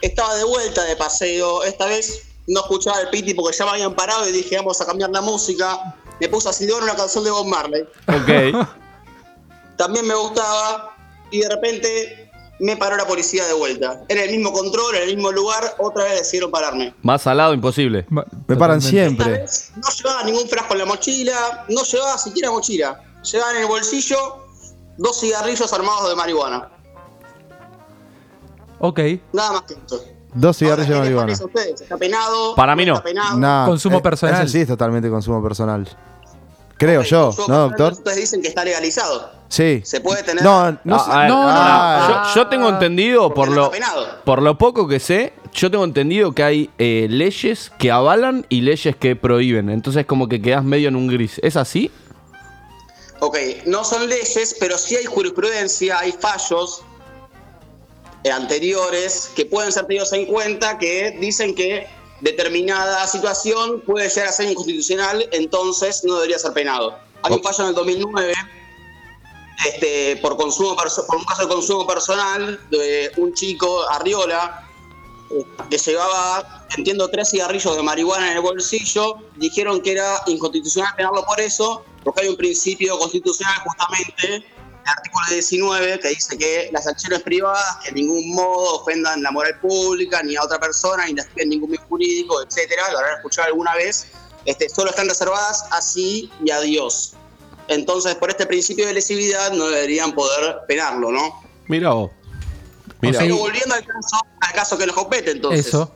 estaba de vuelta de paseo. Esta vez no escuchaba el piti porque ya me habían parado y dije, vamos a cambiar la música. Me puse a silbar una canción de Bob Marley. Ok. También me gustaba y de repente me paró la policía de vuelta. Era el mismo control, en el mismo lugar. Otra vez decidieron pararme. Más salado imposible. Ma- Me paran siempre. no llevaba ningún frasco en la mochila, no llevaba siquiera mochila. Llevaba en el bolsillo dos cigarrillos armados de marihuana. Ok. Nada más que eso. Dos cigarrillos de ¿Qué les marihuana. ¿Está penado? Para mí no. ¿Está penado? Nah, Consumo eh, personal. Ese sí es totalmente consumo personal. Creo yo, ¿no, doctor? Ustedes dicen que está legalizado. Sí. ¿Se puede tener? No, no, sé- a ver, no, no, Ah, Yo, yo tengo entendido, por no lo, por lo poco que sé, yo tengo entendido que hay eh, leyes que avalan y leyes que prohíben. Entonces como que quedas medio en un gris. ¿Es así? Ok, no son leyes, pero sí hay jurisprudencia, hay fallos eh, anteriores que pueden ser tenidos en cuenta que dicen que determinada situación puede llegar a ser inconstitucional, entonces no debería ser penado. Hay un fallo en el 2009 este, por, consumo por un caso de consumo personal de un chico, Arriola, que llevaba, entiendo, tres cigarrillos de marihuana en el bolsillo, dijeron que era inconstitucional penarlo por eso, porque hay un principio constitucional justamente, el artículo 19, que dice que las acciones privadas que en ningún modo ofendan la moral pública, ni a otra persona, ni lastimen ningún bien jurídico, etcétera, lo habrán escuchado alguna vez, este, solo están reservadas así y a Dios. Entonces, por este principio de lesividad, no deberían poder penarlo, ¿no? Mira vos. Mira. Pero volviendo al caso, al caso que nos compete, entonces. Eso.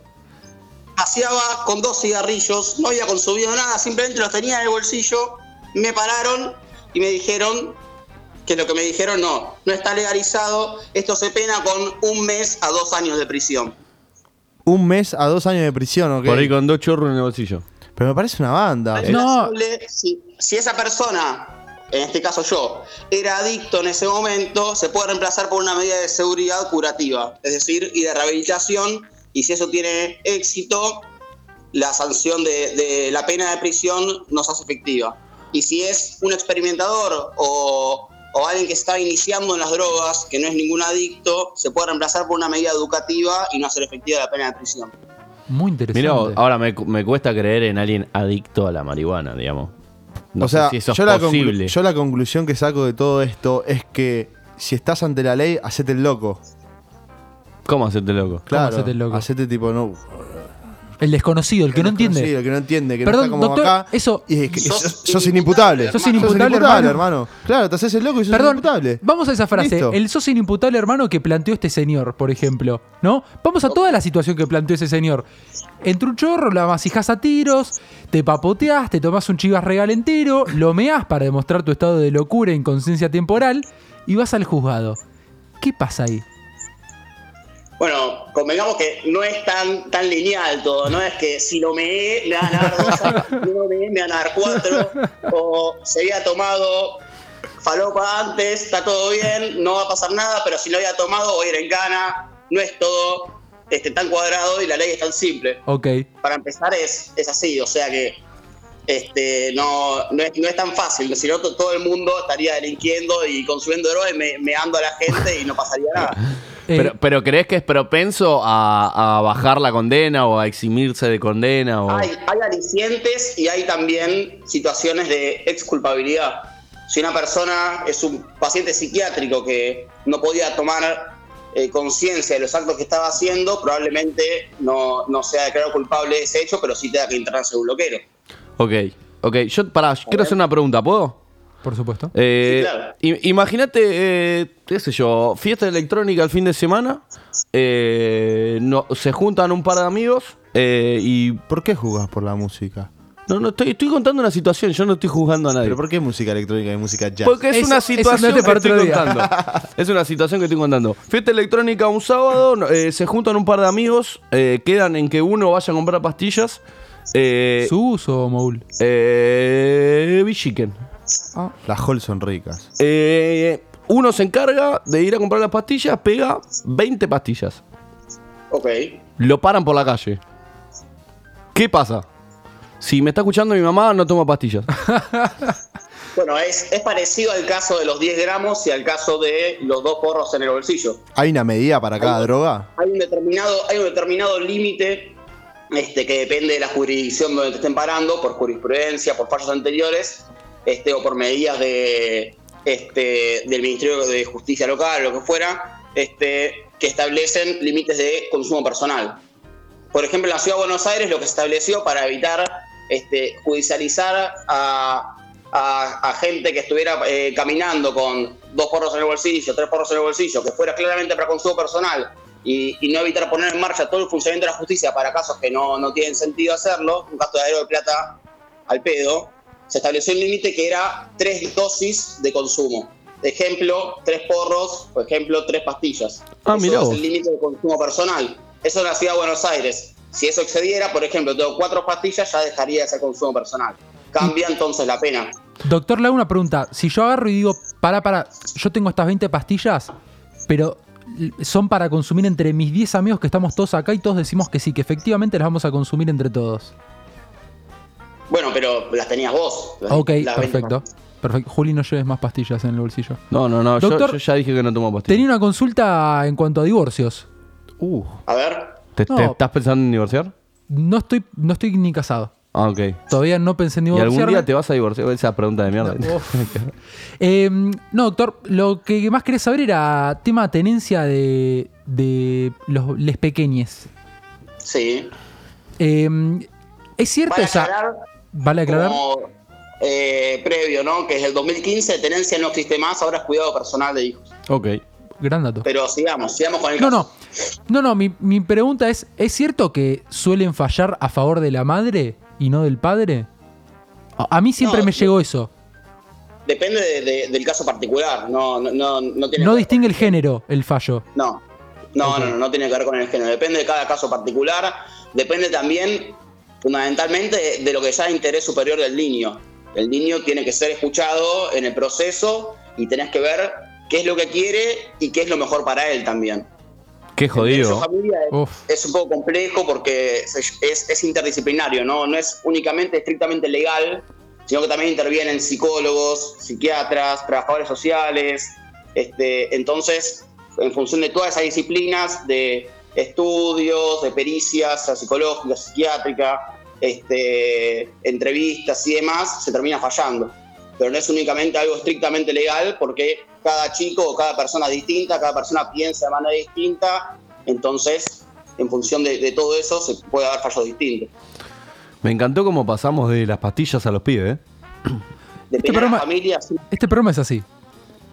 Paseaba con dos cigarrillos, no había consumido nada, simplemente los tenía en el bolsillo, me pararon y me dijeron que lo que me dijeron no, no está legalizado, esto se pena con un mes a dos años de prisión. Un mes a dos años de prisión, ¿ok? Por ahí con dos chorros en el bolsillo. Pero me parece una banda. Si, si esa persona, en este caso yo, era adicto en ese momento, se puede reemplazar por una medida de seguridad curativa, es decir, y de rehabilitación, y si eso tiene éxito, la sanción de, de la pena de prisión no se hace efectiva. Y si es un experimentador o, o alguien que está iniciando en las drogas, que no es ningún adicto, se puede reemplazar por una medida educativa y no hacer efectiva la pena de prisión. Muy interesante. Mira, ahora me, cu- me cuesta creer en alguien adicto a la marihuana, digamos. No o sea, sé si eso es yo, la yo la conclusión que saco de todo esto es que si estás ante la ley, hacete el loco. ¿Cómo hacerte loco? Claro, hacete el loco? Hacete tipo, no. El desconocido, el que no entiende. Sí, el que no entiende, que Perdón, no está como doctor, acá. eso- Y es que Sos sos, sos inimputable. Sos inimputable, hermano. Claro, te haces el loco y sos Perdón, inimputable. vamos a esa frase. Listo. El sos inimputable hermano que planteó este señor, por ejemplo. ¿No? Vamos a toda la situación que planteó ese señor. Entre un chorro, la masijas a tiros, te papoteás, te tomás un chivas regal entero, lo meás para demostrar tu estado de locura e inconsciencia temporal y vas al juzgado. ¿Qué pasa ahí? Bueno, convengamos que no es tan, tan lineal todo, no es que si lo meé me van a dar dos si no lo meé me van a dar cuatro, o se había tomado falopa antes, está todo bien, no va a pasar nada, pero si lo había tomado voy a ir en gana, no es todo este, tan cuadrado y la ley es tan simple. Ok. Para empezar es, es así, o sea que este, no, no, es, no es tan fácil, si no to- todo el mundo estaría delinquiendo y consumiendo droga y me, meando a la gente y no pasaría nada. Eh, Pero, pero ¿crees que es propenso a, a bajar la condena o a eximirse de condena? O... Hay, hay alicientes y hay también situaciones de exculpabilidad. Si una persona es un paciente psiquiátrico que no podía tomar eh, conciencia de los actos que estaba haciendo, probablemente no, no sea declarado culpable de ese hecho, pero sí tenga que internarse en un loquero. Ok, ok. Yo, pará, quiero hacer una pregunta, ¿puedo? Por supuesto. Eh, Sí, claro. i- Imagínate, eh, qué sé yo, fiesta electrónica el fin de semana. eh, no, se juntan un par de amigos eh, y. ¿Por qué jugás por la música? No, no, estoy, estoy contando una situación, yo no estoy juzgando a nadie. ¿Pero por qué música electrónica y música jazz? Porque es Eso- una eso situación que estoy día. contando. Es una situación que estoy contando. Fiesta electrónica un sábado, no, eh, se juntan un par de amigos, eh, quedan en que uno vaya a comprar pastillas. Eh, ¿Sus o Moul? eh, Villiquen. Las halls son ricas. Eh, uno se encarga de ir a comprar las pastillas, pega 20 pastillas. Ok. Lo paran por la calle. ¿Qué pasa? Si me está escuchando mi mamá, no toma pastillas. Bueno, es, es parecido al caso de los 10 gramos y al caso de los dos porros en el bolsillo. ¿Hay una medida para cada droga? hay un determinado, hay un determinado límite este, que depende de la jurisdicción donde te estén parando, por jurisprudencia, por fallos anteriores, este, o por medidas este, del Ministerio de Justicia local, lo que fuera, que establecen límites de consumo personal. Por ejemplo, en la Ciudad de Buenos Aires lo que se estableció para evitar judicializar a gente que estuviera eh, caminando con dos porros en el bolsillo, tres porros en el bolsillo, que fuera claramente para consumo personal y, y no evitar poner en marcha todo el funcionamiento de la justicia para casos que no, no tienen sentido hacerlo, un gasto de dinero de plata al pedo, se estableció un límite que era tres dosis de consumo. Ejemplo, tres porros, por ejemplo, tres pastillas. Ah, Eso es el límite de consumo personal. Eso en la ciudad de Buenos Aires. Si eso excediera, por ejemplo, tengo cuatro pastillas, ya dejaría de ser consumo personal. Cambia entonces la pena. Doctor, le hago una pregunta. Si yo agarro y digo, para, para, yo tengo estas 20 pastillas, pero son para consumir entre mis 10 amigos que estamos todos acá y todos decimos que sí, que efectivamente las vamos a consumir entre todos. Bueno, pero las tenías vos. las- Ok, las 20 perfecto. Perfecto. Juli, no lleves más pastillas en el bolsillo. No, no, no. yo- Doctor- yo, ya dije que no tomo pastillas. Tenía una consulta en cuanto a divorcios. Uh. A ver. ¿Te, No. te- estás pensando en divorciar? No estoy, no estoy ni casado. Ah, ok. Todavía no pensé en ¿Y divorciarme. algún día te vas a divorciar? Esa pregunta de mierda. Eh, no, doctor, lo que más quería saber era tema tenencia de, de los les pequeñes. Sí. Eh, es cierto, Vale o sea, aclarar, vale aclarar. como eh, previo, ¿no? Que es el 2015, tenencia no existe más, ahora es cuidado personal de hijos. ok. Gran dato. Pero sigamos, sigamos con el No, caso. no. No, no, mi, mi pregunta es, ¿es cierto que suelen fallar a favor de la madre y no del padre? A, mí siempre No, me llegó eso. Depende de- de- del caso particular, no, no, no, no tiene No distingue el género, el fallo. No, no, no, no, no tiene que ver con el género. Depende de cada caso particular. Depende también, fundamentalmente, de, de lo que sea interés superior del niño. El niño tiene que ser escuchado en el proceso y tenés que ver qué es lo que quiere y qué es lo mejor para él también. Qué jodido. familia es, es un poco complejo porque es, es- es interdisciplinario, ¿no? no es únicamente estrictamente legal, sino que también intervienen psicólogos, psiquiatras, trabajadores sociales. Este, entonces, en función de todas esas disciplinas de estudios, de pericias psicológica, psiquiátrica, este, entrevistas y demás, se termina fallando. Pero no es únicamente algo estrictamente legal porque cada chico o cada persona es distinta, cada persona piensa de manera distinta, entonces en función de, de todo eso se puede haber fallos distintos. Me encantó cómo pasamos de las pastillas a los pibes, ¿eh? Depende de la familia, sí. Este programa es así.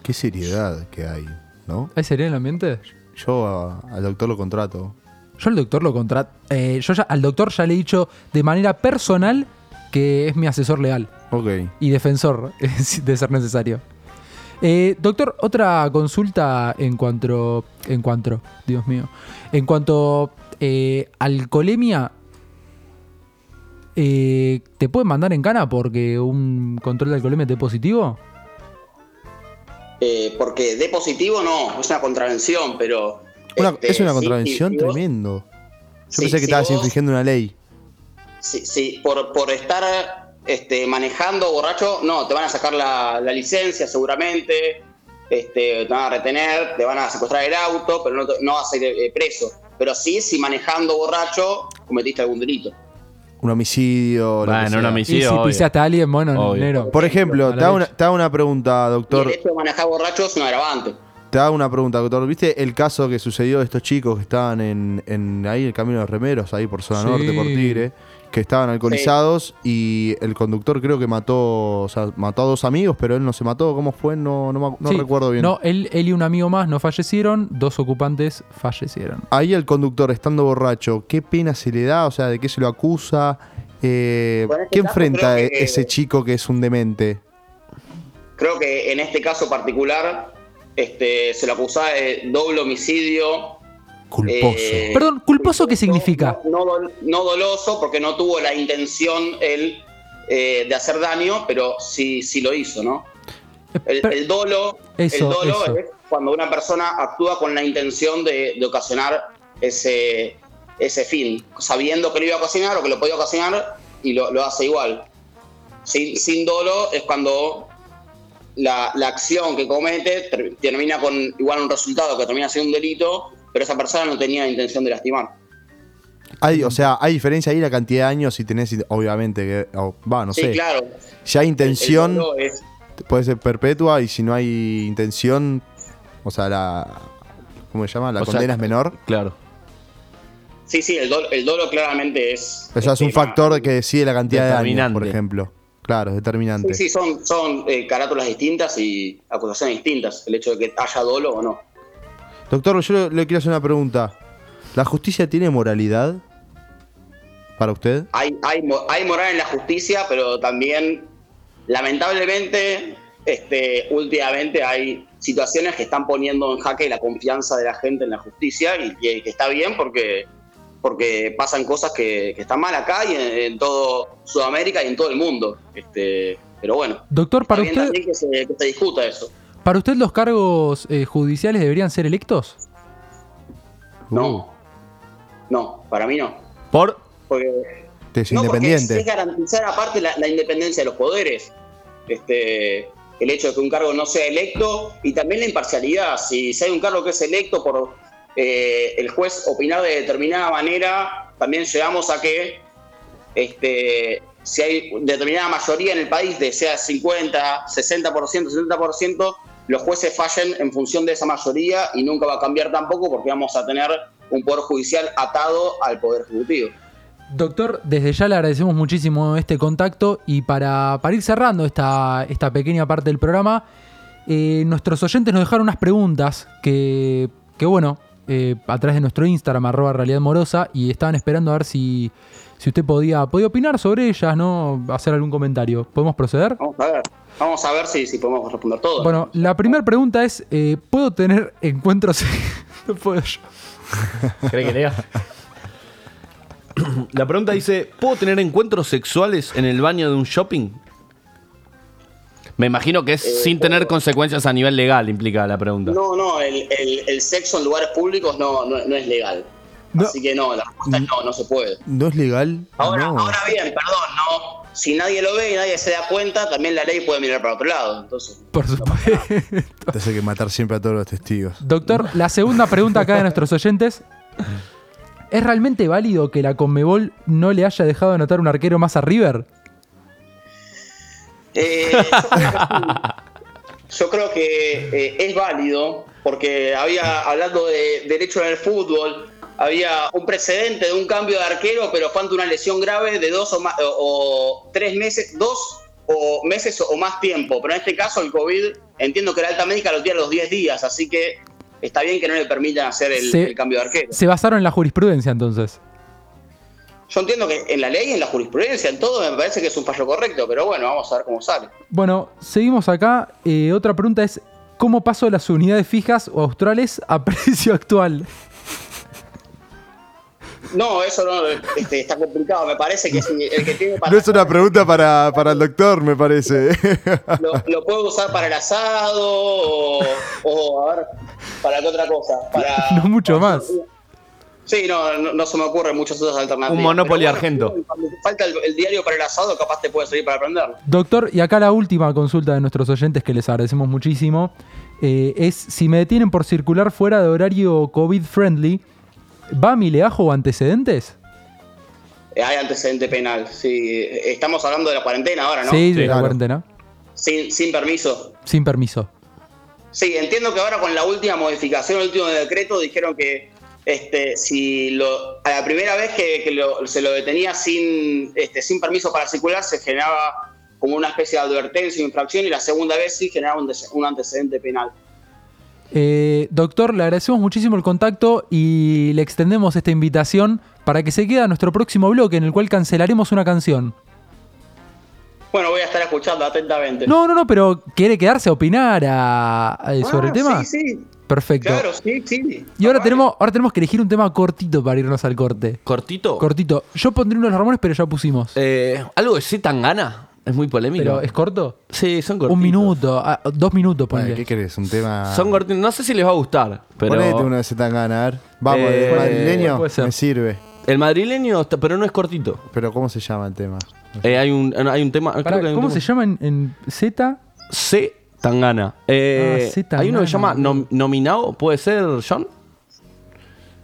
Qué seriedad que hay, ¿no? ¿Hay seriedad en el ambiente? Yo a- al doctor lo contrato. Yo al doctor lo contrato. yo ya, al doctor ya le he dicho de manera personal que es mi asesor legal Ok. y defensor de ser necesario. Eh, doctor, otra consulta en cuanto. En cuanto. Dios mío. En cuanto. Eh, alcoholemia. eh, ¿Te pueden mandar en cana porque un control de alcoholemia te dé positivo? Eh, porque de positivo no, es una contravención, pero... Una- este, es una sí, contravención sí, si vos- tremendo. Yo Sí, pensé que estabas vos- infringiendo una ley. Sí, sí, por, por estar este, manejando borracho, no, te van a sacar la, la licencia seguramente, este, te van a retener, te van a secuestrar el auto, pero no, te- no vas a ir eh, preso. Pero sí, si manejando borracho cometiste algún delito. Un homicidio. lo que Bueno, un homicidio, y si obvio. pisaste a alguien, bueno, Obvio. negro. Por ejemplo, te hago, una, te hago una pregunta, Y el doctor. hecho de manejar borracho es un agravante. Te hago una pregunta, doctor. ¿Viste el caso que sucedió de estos chicos que estaban en, en ahí el camino de los remeros, ahí por zona Sí. norte, por Tigre, que estaban alcoholizados y el conductor creo que mató, o sea, mató a dos amigos, pero él no se mató. ¿Cómo fue? No, no, me- no Sí, recuerdo bien. No, él, él y un amigo más no fallecieron, dos ocupantes fallecieron. Ahí el conductor, estando borracho, ¿qué pena se le da? O sea, ¿de qué se lo acusa? Eh, este ¿Qué caso enfrenta que- ese chico que es un demente? Creo que en este caso particular este, se lo acusaba de doble homicidio. Culposo. eh, Perdón, ¿culposo qué significa? No, dol- no doloso porque no tuvo la intención él eh, de hacer daño, pero sí, sí lo hizo, ¿no? El, el dolo, Eso, el dolo eso. es cuando una persona actúa con la intención de, de ocasionar ese, ese fin, sabiendo que lo iba a ocasionar o que lo podía ocasionar y lo, lo hace igual. Sin, sin dolo es cuando la, la acción que comete ter- termina con igual un resultado que termina siendo un delito, pero esa persona no tenía intención de lastimar. Hay, o sea, hay diferencia ahí la cantidad de años si tenés, obviamente, que, va, no sí, sé. claro. Si hay intención, El dolo es- puede ser perpetua y si no hay intención, o sea, la. ¿Cómo se llama? La O sea, condena es menor. Claro. sí, sí, el dolo, el dolo claramente es. O sea, es un factor que decide la cantidad de años, por ejemplo. Claro, es determinante. Sí, sí, son, son eh, carátulas distintas y acusaciones distintas, el hecho de que haya dolo o no. Doctor, yo le, le quiero hacer una pregunta. ¿La justicia tiene moralidad? ¿Para usted? Hay, hay, mo- hay moral en la justicia, pero también, lamentablemente, este, últimamente hay situaciones que están poniendo en jaque la confianza de la gente en la justicia y que, que está bien porque, porque pasan cosas que, que están mal acá y en, en todo Sudamérica y en todo el mundo. Este, pero bueno, Doctor, para está bien usted, también que se, que se discuta eso. ¿Para usted los cargos eh, judiciales deberían ser electos? No, no, para mí no. ¿Por? Porque Es No, porque es, independiente. es garantizar aparte la, la independencia de los poderes. Este, el hecho de que un cargo no sea electo y también la imparcialidad. Si, si hay un cargo que es electo por eh, el juez opinar de determinada manera, también llegamos a que este, si hay determinada mayoría en el país, de sea 50, 60%, 70%, los jueces fallen en función de esa mayoría y nunca va a cambiar tampoco porque vamos a tener un poder judicial atado al poder ejecutivo. Doctor, desde ya le agradecemos muchísimo este contacto y para, para ir cerrando esta, esta pequeña parte del programa, eh, nuestros oyentes nos dejaron unas preguntas que, que bueno, eh, a través de nuestro Instagram, arroba realidad morosa, y estaban esperando a ver si, si usted podía, podía opinar sobre ellas, ¿no? Hacer algún comentario. ¿Podemos proceder? Vamos a ver, vamos a ver si, si podemos responder todo. Bueno, la primera pregunta es, eh, ¿puedo tener encuentros? no puedo yo. ¿Cree que lea? La pregunta dice: ¿Puedo tener encuentros sexuales en el baño de un shopping? Me imagino que es sin tener consecuencias a nivel legal, implica la pregunta. No, no, el, el- el sexo en lugares públicos no, no, no es legal. Así que no, la respuesta es no, no se puede. ¿No es legal? Ahora, no. ahora bien, perdón, no. Si nadie lo ve y nadie se da cuenta, también la ley puede mirar para otro lado. Entonces, Por supuesto. Entonces hay que matar siempre a todos los testigos. Doctor, la segunda pregunta acá de nuestros oyentes. ¿Es realmente válido que la Conmebol no le haya dejado anotar un arquero más a River? Eh, yo creo que sí. Yo creo que eh, es válido, porque había, hablando de derecho en el fútbol, había un precedente de un cambio de arquero, pero fue ante una lesión grave de dos o, más, o, o tres meses, dos o meses o más tiempo. Pero en este caso, el COVID, entiendo que la alta médica lo tiene a los 10 días, así que está bien que no le permitan hacer el, Se- el cambio de arquero. Se basaron en la jurisprudencia entonces. Yo entiendo que en la ley, en la jurisprudencia, en todo, me parece que es un fallo correcto, pero bueno, vamos a ver cómo sale. Bueno, seguimos acá. Eh, otra pregunta es, ¿cómo pasó las unidades fijas o australes a precio actual? No, eso no, este, está complicado. Me parece que si el que tiene para No es una pregunta para, para el doctor, me parece. lo, lo puede usar para el asado o, o, a ver, para qué otra cosa. Para, No mucho más. Sí, no, no, no se me ocurren muchas otras alternativas. Un Monopoly bueno, argento. Cuando te falta el, el diario para el asado, capaz te puede servir para aprenderlo. Doctor, y acá la última consulta de nuestros oyentes que les agradecemos muchísimo. eh, es si me detienen por circular fuera de horario COVID friendly, ¿va mi legajo o antecedentes? Eh, Hay antecedente penal, sí. Estamos hablando de la cuarentena ahora, ¿no? Sí, de la cuarentena. Sin, sin permiso. Sin permiso. Sí, entiendo que ahora con la última modificación, el último decreto, dijeron que este, si lo, a la primera vez que, que lo- se lo detenía sin, este, sin permiso para circular, se generaba como una especie de advertencia o infracción, y la segunda vez sí generaba un antecedente penal. Eh, doctor, le agradecemos muchísimo el contacto y le extendemos esta invitación para que se quede a nuestro próximo bloque en el cual cancelaremos una canción. Bueno, voy a estar escuchando atentamente. No, no, no, pero ¿quiere quedarse a opinar a- a- sobre el Ah, tema? Sí, sí. Perfecto. Claro, sí, sí. Y ahora tenemos, ahora tenemos que elegir un tema cortito para irnos al corte. ¿Cortito? Cortito. Yo pondré uno de los Ramones, pero ya pusimos. Eh, ¿Algo de Z Tangana? Es muy polémico. ¿Pero es corto? Sí, son cortitos. Un minuto, ah, dos minutos, ponle. ¿Qué querés? Un tema. Son cortitos. No sé si les va a gustar, pero... Ponete uno de Zetangana, a ver. Vamos, Eh, el madrileño puede ser. me sirve. El madrileño, está- pero no es cortito. Pero ¿cómo se llama el tema? Eh, hay, un, hay un tema... creo Pará, que hay un ¿Cómo tema- se llama en, en Z? C. Tangana. Eh, Ah, C. Hay uno que se llama Tangana. Nom- Nominado, ¿puede ser, John?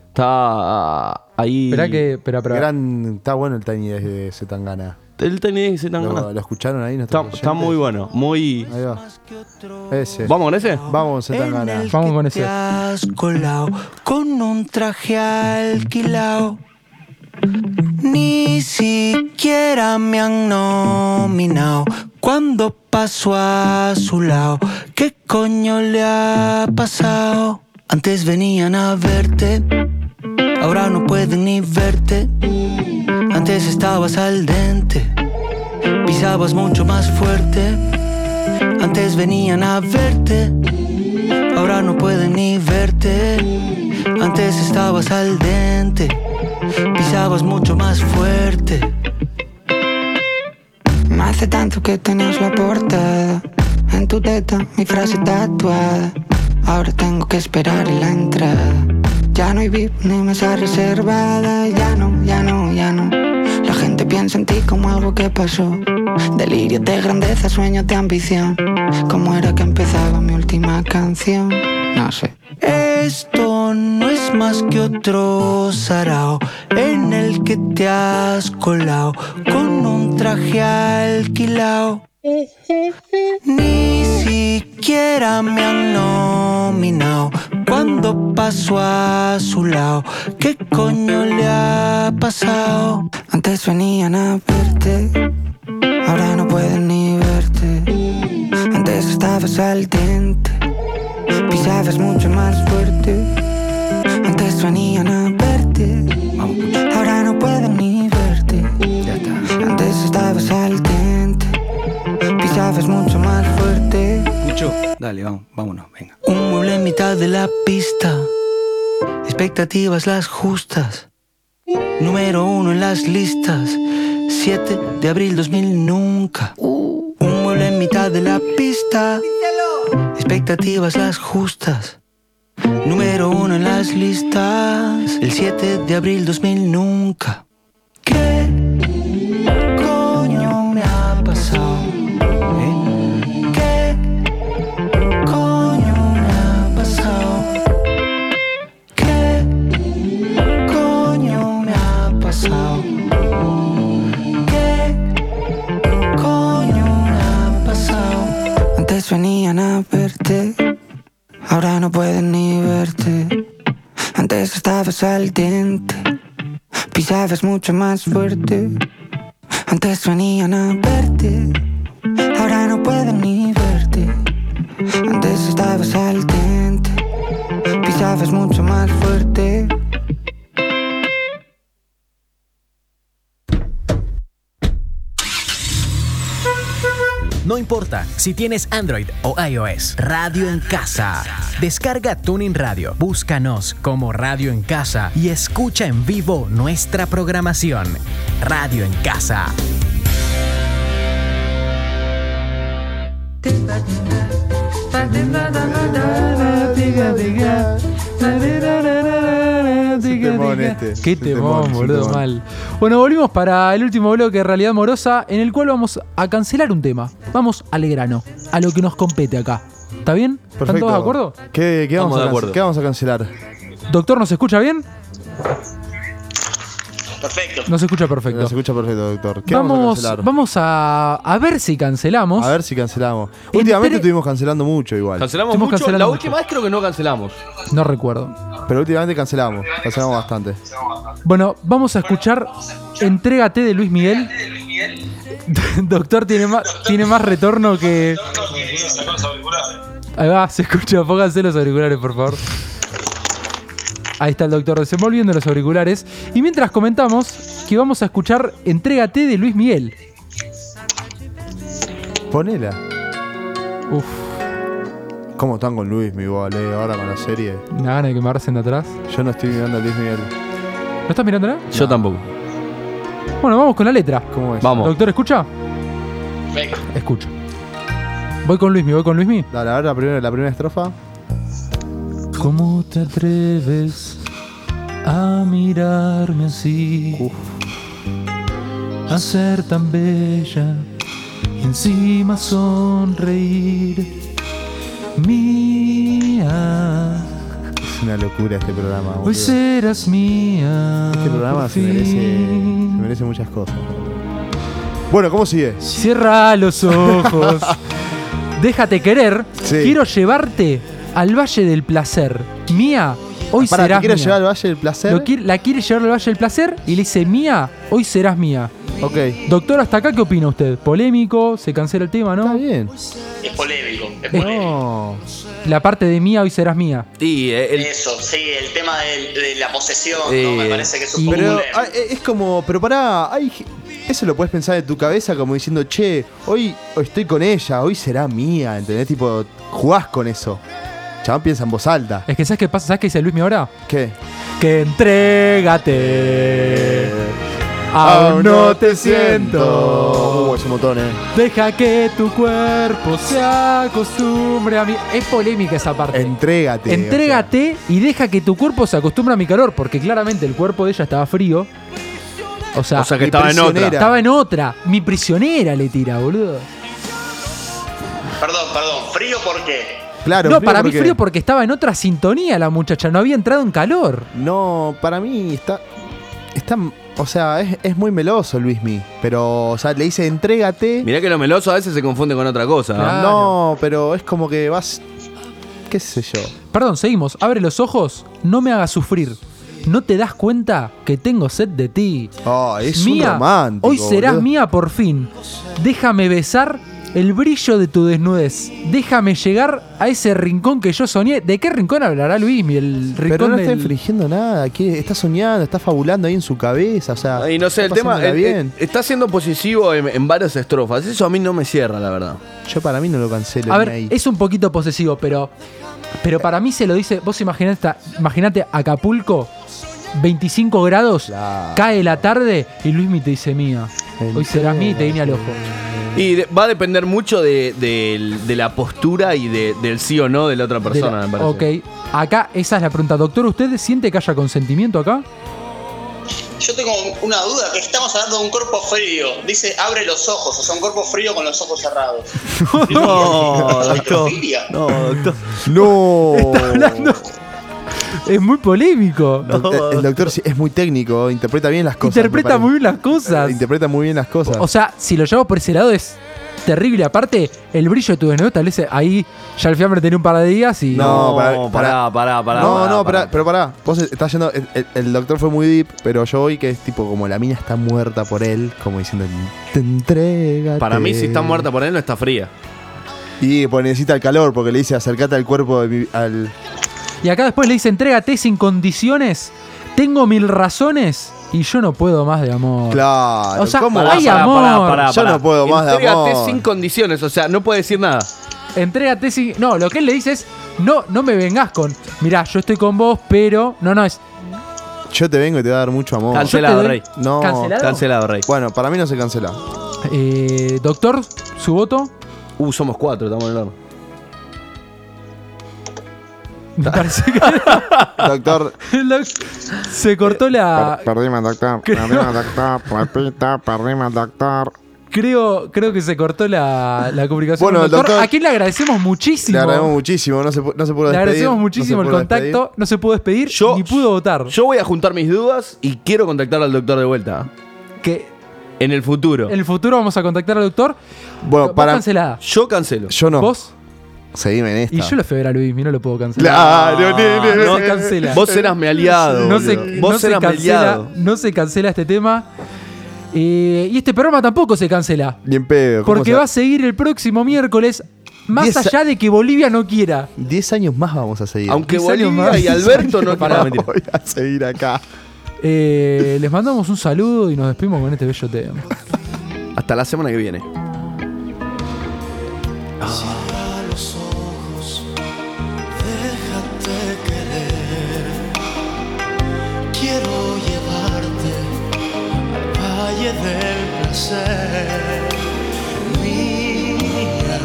Está ah, ahí... Esperá que. Espera, espera. Gran, está bueno el Tiny de Zetangana. El Tiny de Zetangana. ¿Lo, lo escucharon ahí? Está, está muy bueno, muy... Ahí va. Ese. ¿Vamos con ese? Vamos, Zetangana. Vamos con ese. Te has colado con un traje alquilado. Ni siquiera me han nominado cuando paso a su lado. ¿Qué coño le ha pasado? Antes venían a verte ahora no pueden ni verte. Antes estabas al dente, pisabas mucho más fuerte. Antes venían a verte, ahora no pueden ni verte. Antes estabas al dente, pisabas mucho más fuerte. No hace tanto que tenías la portada En tu teta, mi frase tatuada Ahora tengo que esperar la entrada Ya no hay VIP ni mesa reservada. Ya no, ya no, ya no. La gente piensa en ti como algo que pasó. Delirios de grandeza, sueños de ambición. ¿Cómo era que empezaba mi última canción? No sé. Esto no es más que otro sarao en el que te has colado con un traje alquilado. Ni siquiera me han nominado cuando paso a su lado. ¿Qué coño le ha pasado? Antes venían a verte Ahora no pueden ni verte Antes estabas al dente Pisabas mucho más fuerte Antes venían a verte Ahora no pueden ni verte Antes estabas al dente Mucho más fuerte Pucho, dale, vamos, vámonos, venga. Un mueble en mitad de la pista. Expectativas las justas. Número uno en las listas. 7 de abril 2000 nunca. Un mueble en mitad de la pista. Expectativas las justas. Número uno en las listas. El 7 de abril 2000 nunca. ¿Qué Antes venían a verte. Ahora no pueden ni verte. Antes estabas al dente Pisabas mucho más fuerte. Antes venían a verte. Ahora no pueden ni verte. Antes estabas al dente Pisabas mucho más fuerte No importa si tienes Android o iOS, Radio en Casa. Descarga Tuning Radio, búscanos como Radio en Casa y escucha en vivo nuestra programación. Radio en Casa. Temón este, Qué temón, temón, boludo, temón. mal. Bueno, volvimos para el último bloque de Realidad Morosa, en el cual vamos a cancelar un tema. Vamos al grano, a lo que nos compete acá. ¿Está bien? ¿Están Perfecto. todos de acuerdo? ¿Qué, qué vamos, Estamos de a, cance- acuerdo. ¿Qué vamos a cancelar? Doctor, ¿nos escucha bien? Perfecto. Nos escucha perfecto. Se escucha perfecto, doctor. ¿Qué vamos, a Vamos, cancelar? vamos a, a ver si cancelamos. A ver si cancelamos. Últimamente estuvimos cancelando mucho igual. Cancelamos Estuvimos mucho. cancelando la mucho. última vez creo que no cancelamos. No recuerdo. Pero últimamente cancelamos. Cancelamos bastante. Bueno, vamos a escuchar Entrégate de Luis Miguel. Doctor tiene más, tiene más retorno que. Ahí va, se escucha. Pónganse los auriculares, por favor. Ahí está el doctor desenvolviendo los auriculares. Y mientras comentamos que vamos a escuchar Entrégate de Luis Miguel. Ponela. Uf, ¿Cómo están con Luis, mi igual, eh? Ahora con la serie. una gana de que me de atrás. Yo no estoy mirando a Luis Miguel. ¿No estás mirándola? Yo tampoco. Bueno, vamos con la letra. ¿Cómo es? Vamos. Doctor, ¿escucha? Escucho. Voy con Luismi, voy con Luismi. Dale, a ver la primera, la primera estrofa. ¿Cómo te atreves a mirarme así? A ser tan bella y encima sonreír. Mía, Es una locura este programa. hoy boludo. serás mía. Este programa se merece, se merece muchas cosas. Bueno, ¿cómo sigue? Cierra los ojos. Déjate querer. Sí. Quiero llevarte al Valle del Placer. Mía, hoy Pará, ¿te serás quiere mía. llevar al Valle del Placer? Lo quiere- la quiere llevar al Valle del Placer y le dice, mía, hoy serás mía. Ok. Doctor, ¿hasta acá qué opina usted? ¿Polémico? ¿Se cancela el tema, no? Está bien. Es polémico, es polémico. La parte de mía, hoy serás mía. Sí, eh, el- Eso, sí, el tema de, de la posesión, ¿no? Me parece que es un poco Pero polémico. ah, eh, es como, pero pará, hay, eso lo puedes pensar en tu cabeza como diciendo, che, hoy, hoy estoy con ella, hoy será mía, ¿entendés? Tipo, jugás con eso. Chabón piensa en voz alta. Es que ¿sabes qué pasa? ¿Sabes qué dice Luis mi ahora? ¿Qué? Que entrégate. Aún no te siento. Uh, es un montón, eh. Deja que tu cuerpo se acostumbre a mí. Es polémica esa parte. Entrégate. Entrégate y deja que tu cuerpo se acostumbre a mi calor, porque claramente el cuerpo de ella estaba frío. O sea, O sea que mi estaba en otra. Estaba en otra. Mi prisionera le tira, boludo. Perdón, perdón, ¿frío por qué? Claro, no, frío para mí porque- frío porque estaba en otra sintonía la muchacha, no había entrado en calor. No, para mí está. Está. O sea, es, es muy meloso Luismi. Pero, o sea, le dice entrégate. Mirá que lo meloso a veces se confunde con otra cosa. ¿no? No, pero es como que vas. ¿Qué sé yo? Perdón, seguimos. Abre los ojos, no me hagas sufrir. ¿No te das cuenta que tengo sed de ti? Oh, es mía, un romántico. Hoy serás boludo. mía por fin. Déjame besar el brillo de tu desnudez. Déjame llegar a ese rincón que yo soñé. ¿De qué rincón hablará Luis? El rincón Pero no está del- infringiendo nada. quiere- está soñando, está fabulando ahí en su cabeza. O sea, Y no sé, el está tema el- bien. el- está siendo posesivo en, en varias estrofas. Eso a mí no me cierra, la verdad. Yo para mí no lo cancelo. A ver, es un poquito posesivo, pero, pero para mí se lo dice. Vos imaginate, imaginate Acapulco, 25 grados, cae la tarde y Luismi te dice mía. Hoy serás mía y te viene al ojo. Y de- va a depender mucho de, de la postura y de- del sí o no de la otra persona, la- me parece. ok, acá esa es la pregunta. Doctor, ¿usted siente que haya consentimiento acá? Yo tengo una duda, que estamos hablando de un cuerpo frío. Dice, abre los ojos, o sea, un cuerpo frío con los ojos cerrados. No, doctor. No, doctor. No. Está hablando. Es muy polémico. El doctor es muy técnico, interpreta bien las cosas. Interpreta muy bien las cosas. Interpreta muy bien las cosas. O sea, si lo llevamos por ese lado es terrible. Aparte, el brillo de tu desnudo tal vez ahí ya el fiambre tenía un par de días y. No, pará, No, pará, pará, pará. no, pará, no, pará. pará, pero pará. Vos estás yendo. El, el- el doctor fue muy deep, pero yo hoy que es tipo como la mina está muerta por él, como diciendo, te entrega. Para mí, si está muerta por él, no está fría. Y pues necesita el calor, porque le dice acercate al cuerpo de mi- al. Y acá después le dice, entrégate sin condiciones. Tengo mil razones y yo no puedo más de amor. Claro, O sea, ¿cómo? hay Pará, amor. pará, pará, Yo pará. no puedo más de Entrégate amor. sin condiciones, o sea, no puede decir nada. Entrégate sin. No, lo que él le dice es, no, no me vengas con. Mirá, yo estoy con vos, pero. No, no, es. Yo te vengo y te voy a dar mucho amor. Cancelado, rey. No, ¿Cancelado? Cancelado, rey. Bueno, para mí no se cancela. Eh, doctor, su voto. Uh, somos cuatro, estamos en el horno. Me parece que. Doctor, se cortó la. Perdimos, doctor. Creo- Perdimos, doctor. Repita, perdimos, doctor. Creo, creo que se cortó la, la comunicación. Bueno, con doctor, doctor- a quien le agradecemos muchísimo. le agradecemos muchísimo, no se, no se pudo Le despedir. agradecemos no muchísimo se el pudo despedir. contacto. No se pudo despedir Yo- ni pudo votar. Yo voy a juntar mis dudas y quiero contactar al doctor de vuelta. que En el futuro. en el futuro vamos a contactar al doctor. Bueno, para. cancelada. Yo cancelo. Yo no. Vos. Seguime en esta. Y yo lo fui a ver a Luis, y no lo puedo cancelar. Claro, no se cancela. Vos eras mi aliado. no se, no Vos se eras mi cancela, aliado. no se cancela este tema. Eh, y este programa tampoco se cancela. Bien pedo. ¿cómo Porque se- va a seguir el próximo miércoles. Más Diez allá de que Bolivia no quiera. 10 años más vamos a seguir. Aunque Bolivia más. y Alberto no Pará, mentira. Voy a seguir acá. Eh, les mandamos un saludo y nos despedimos con este bello tema. Hasta la semana que viene. Cierra placer, mía.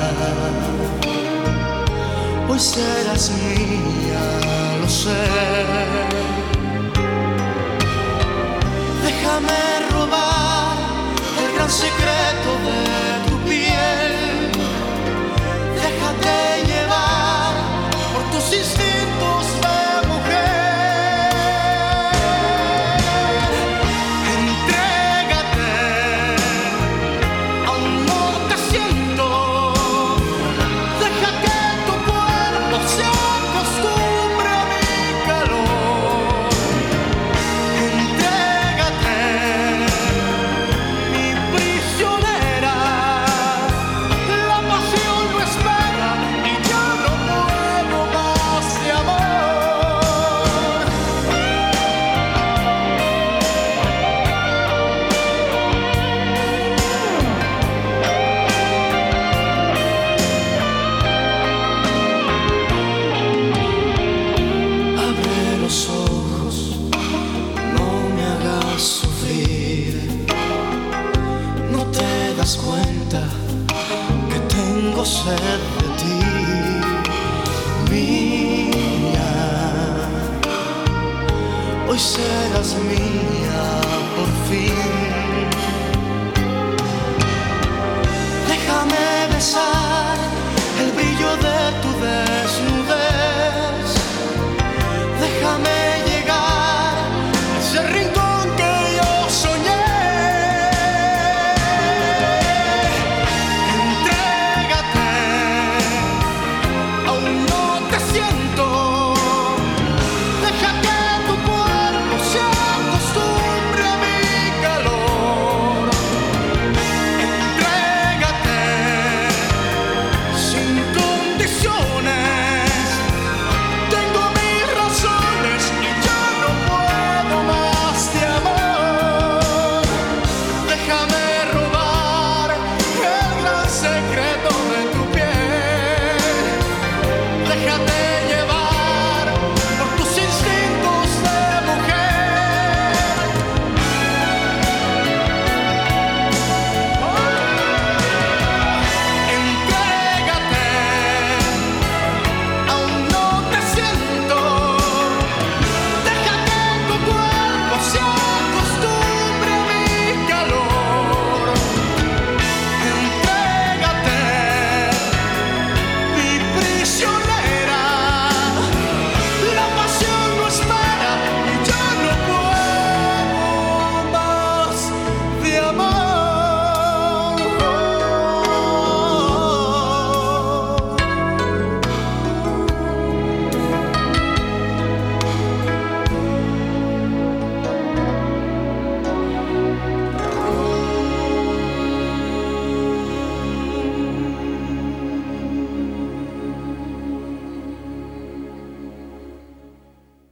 Hoy serás mía, lo sé. Déjame robar el gran secreto de έχεις μία μορφή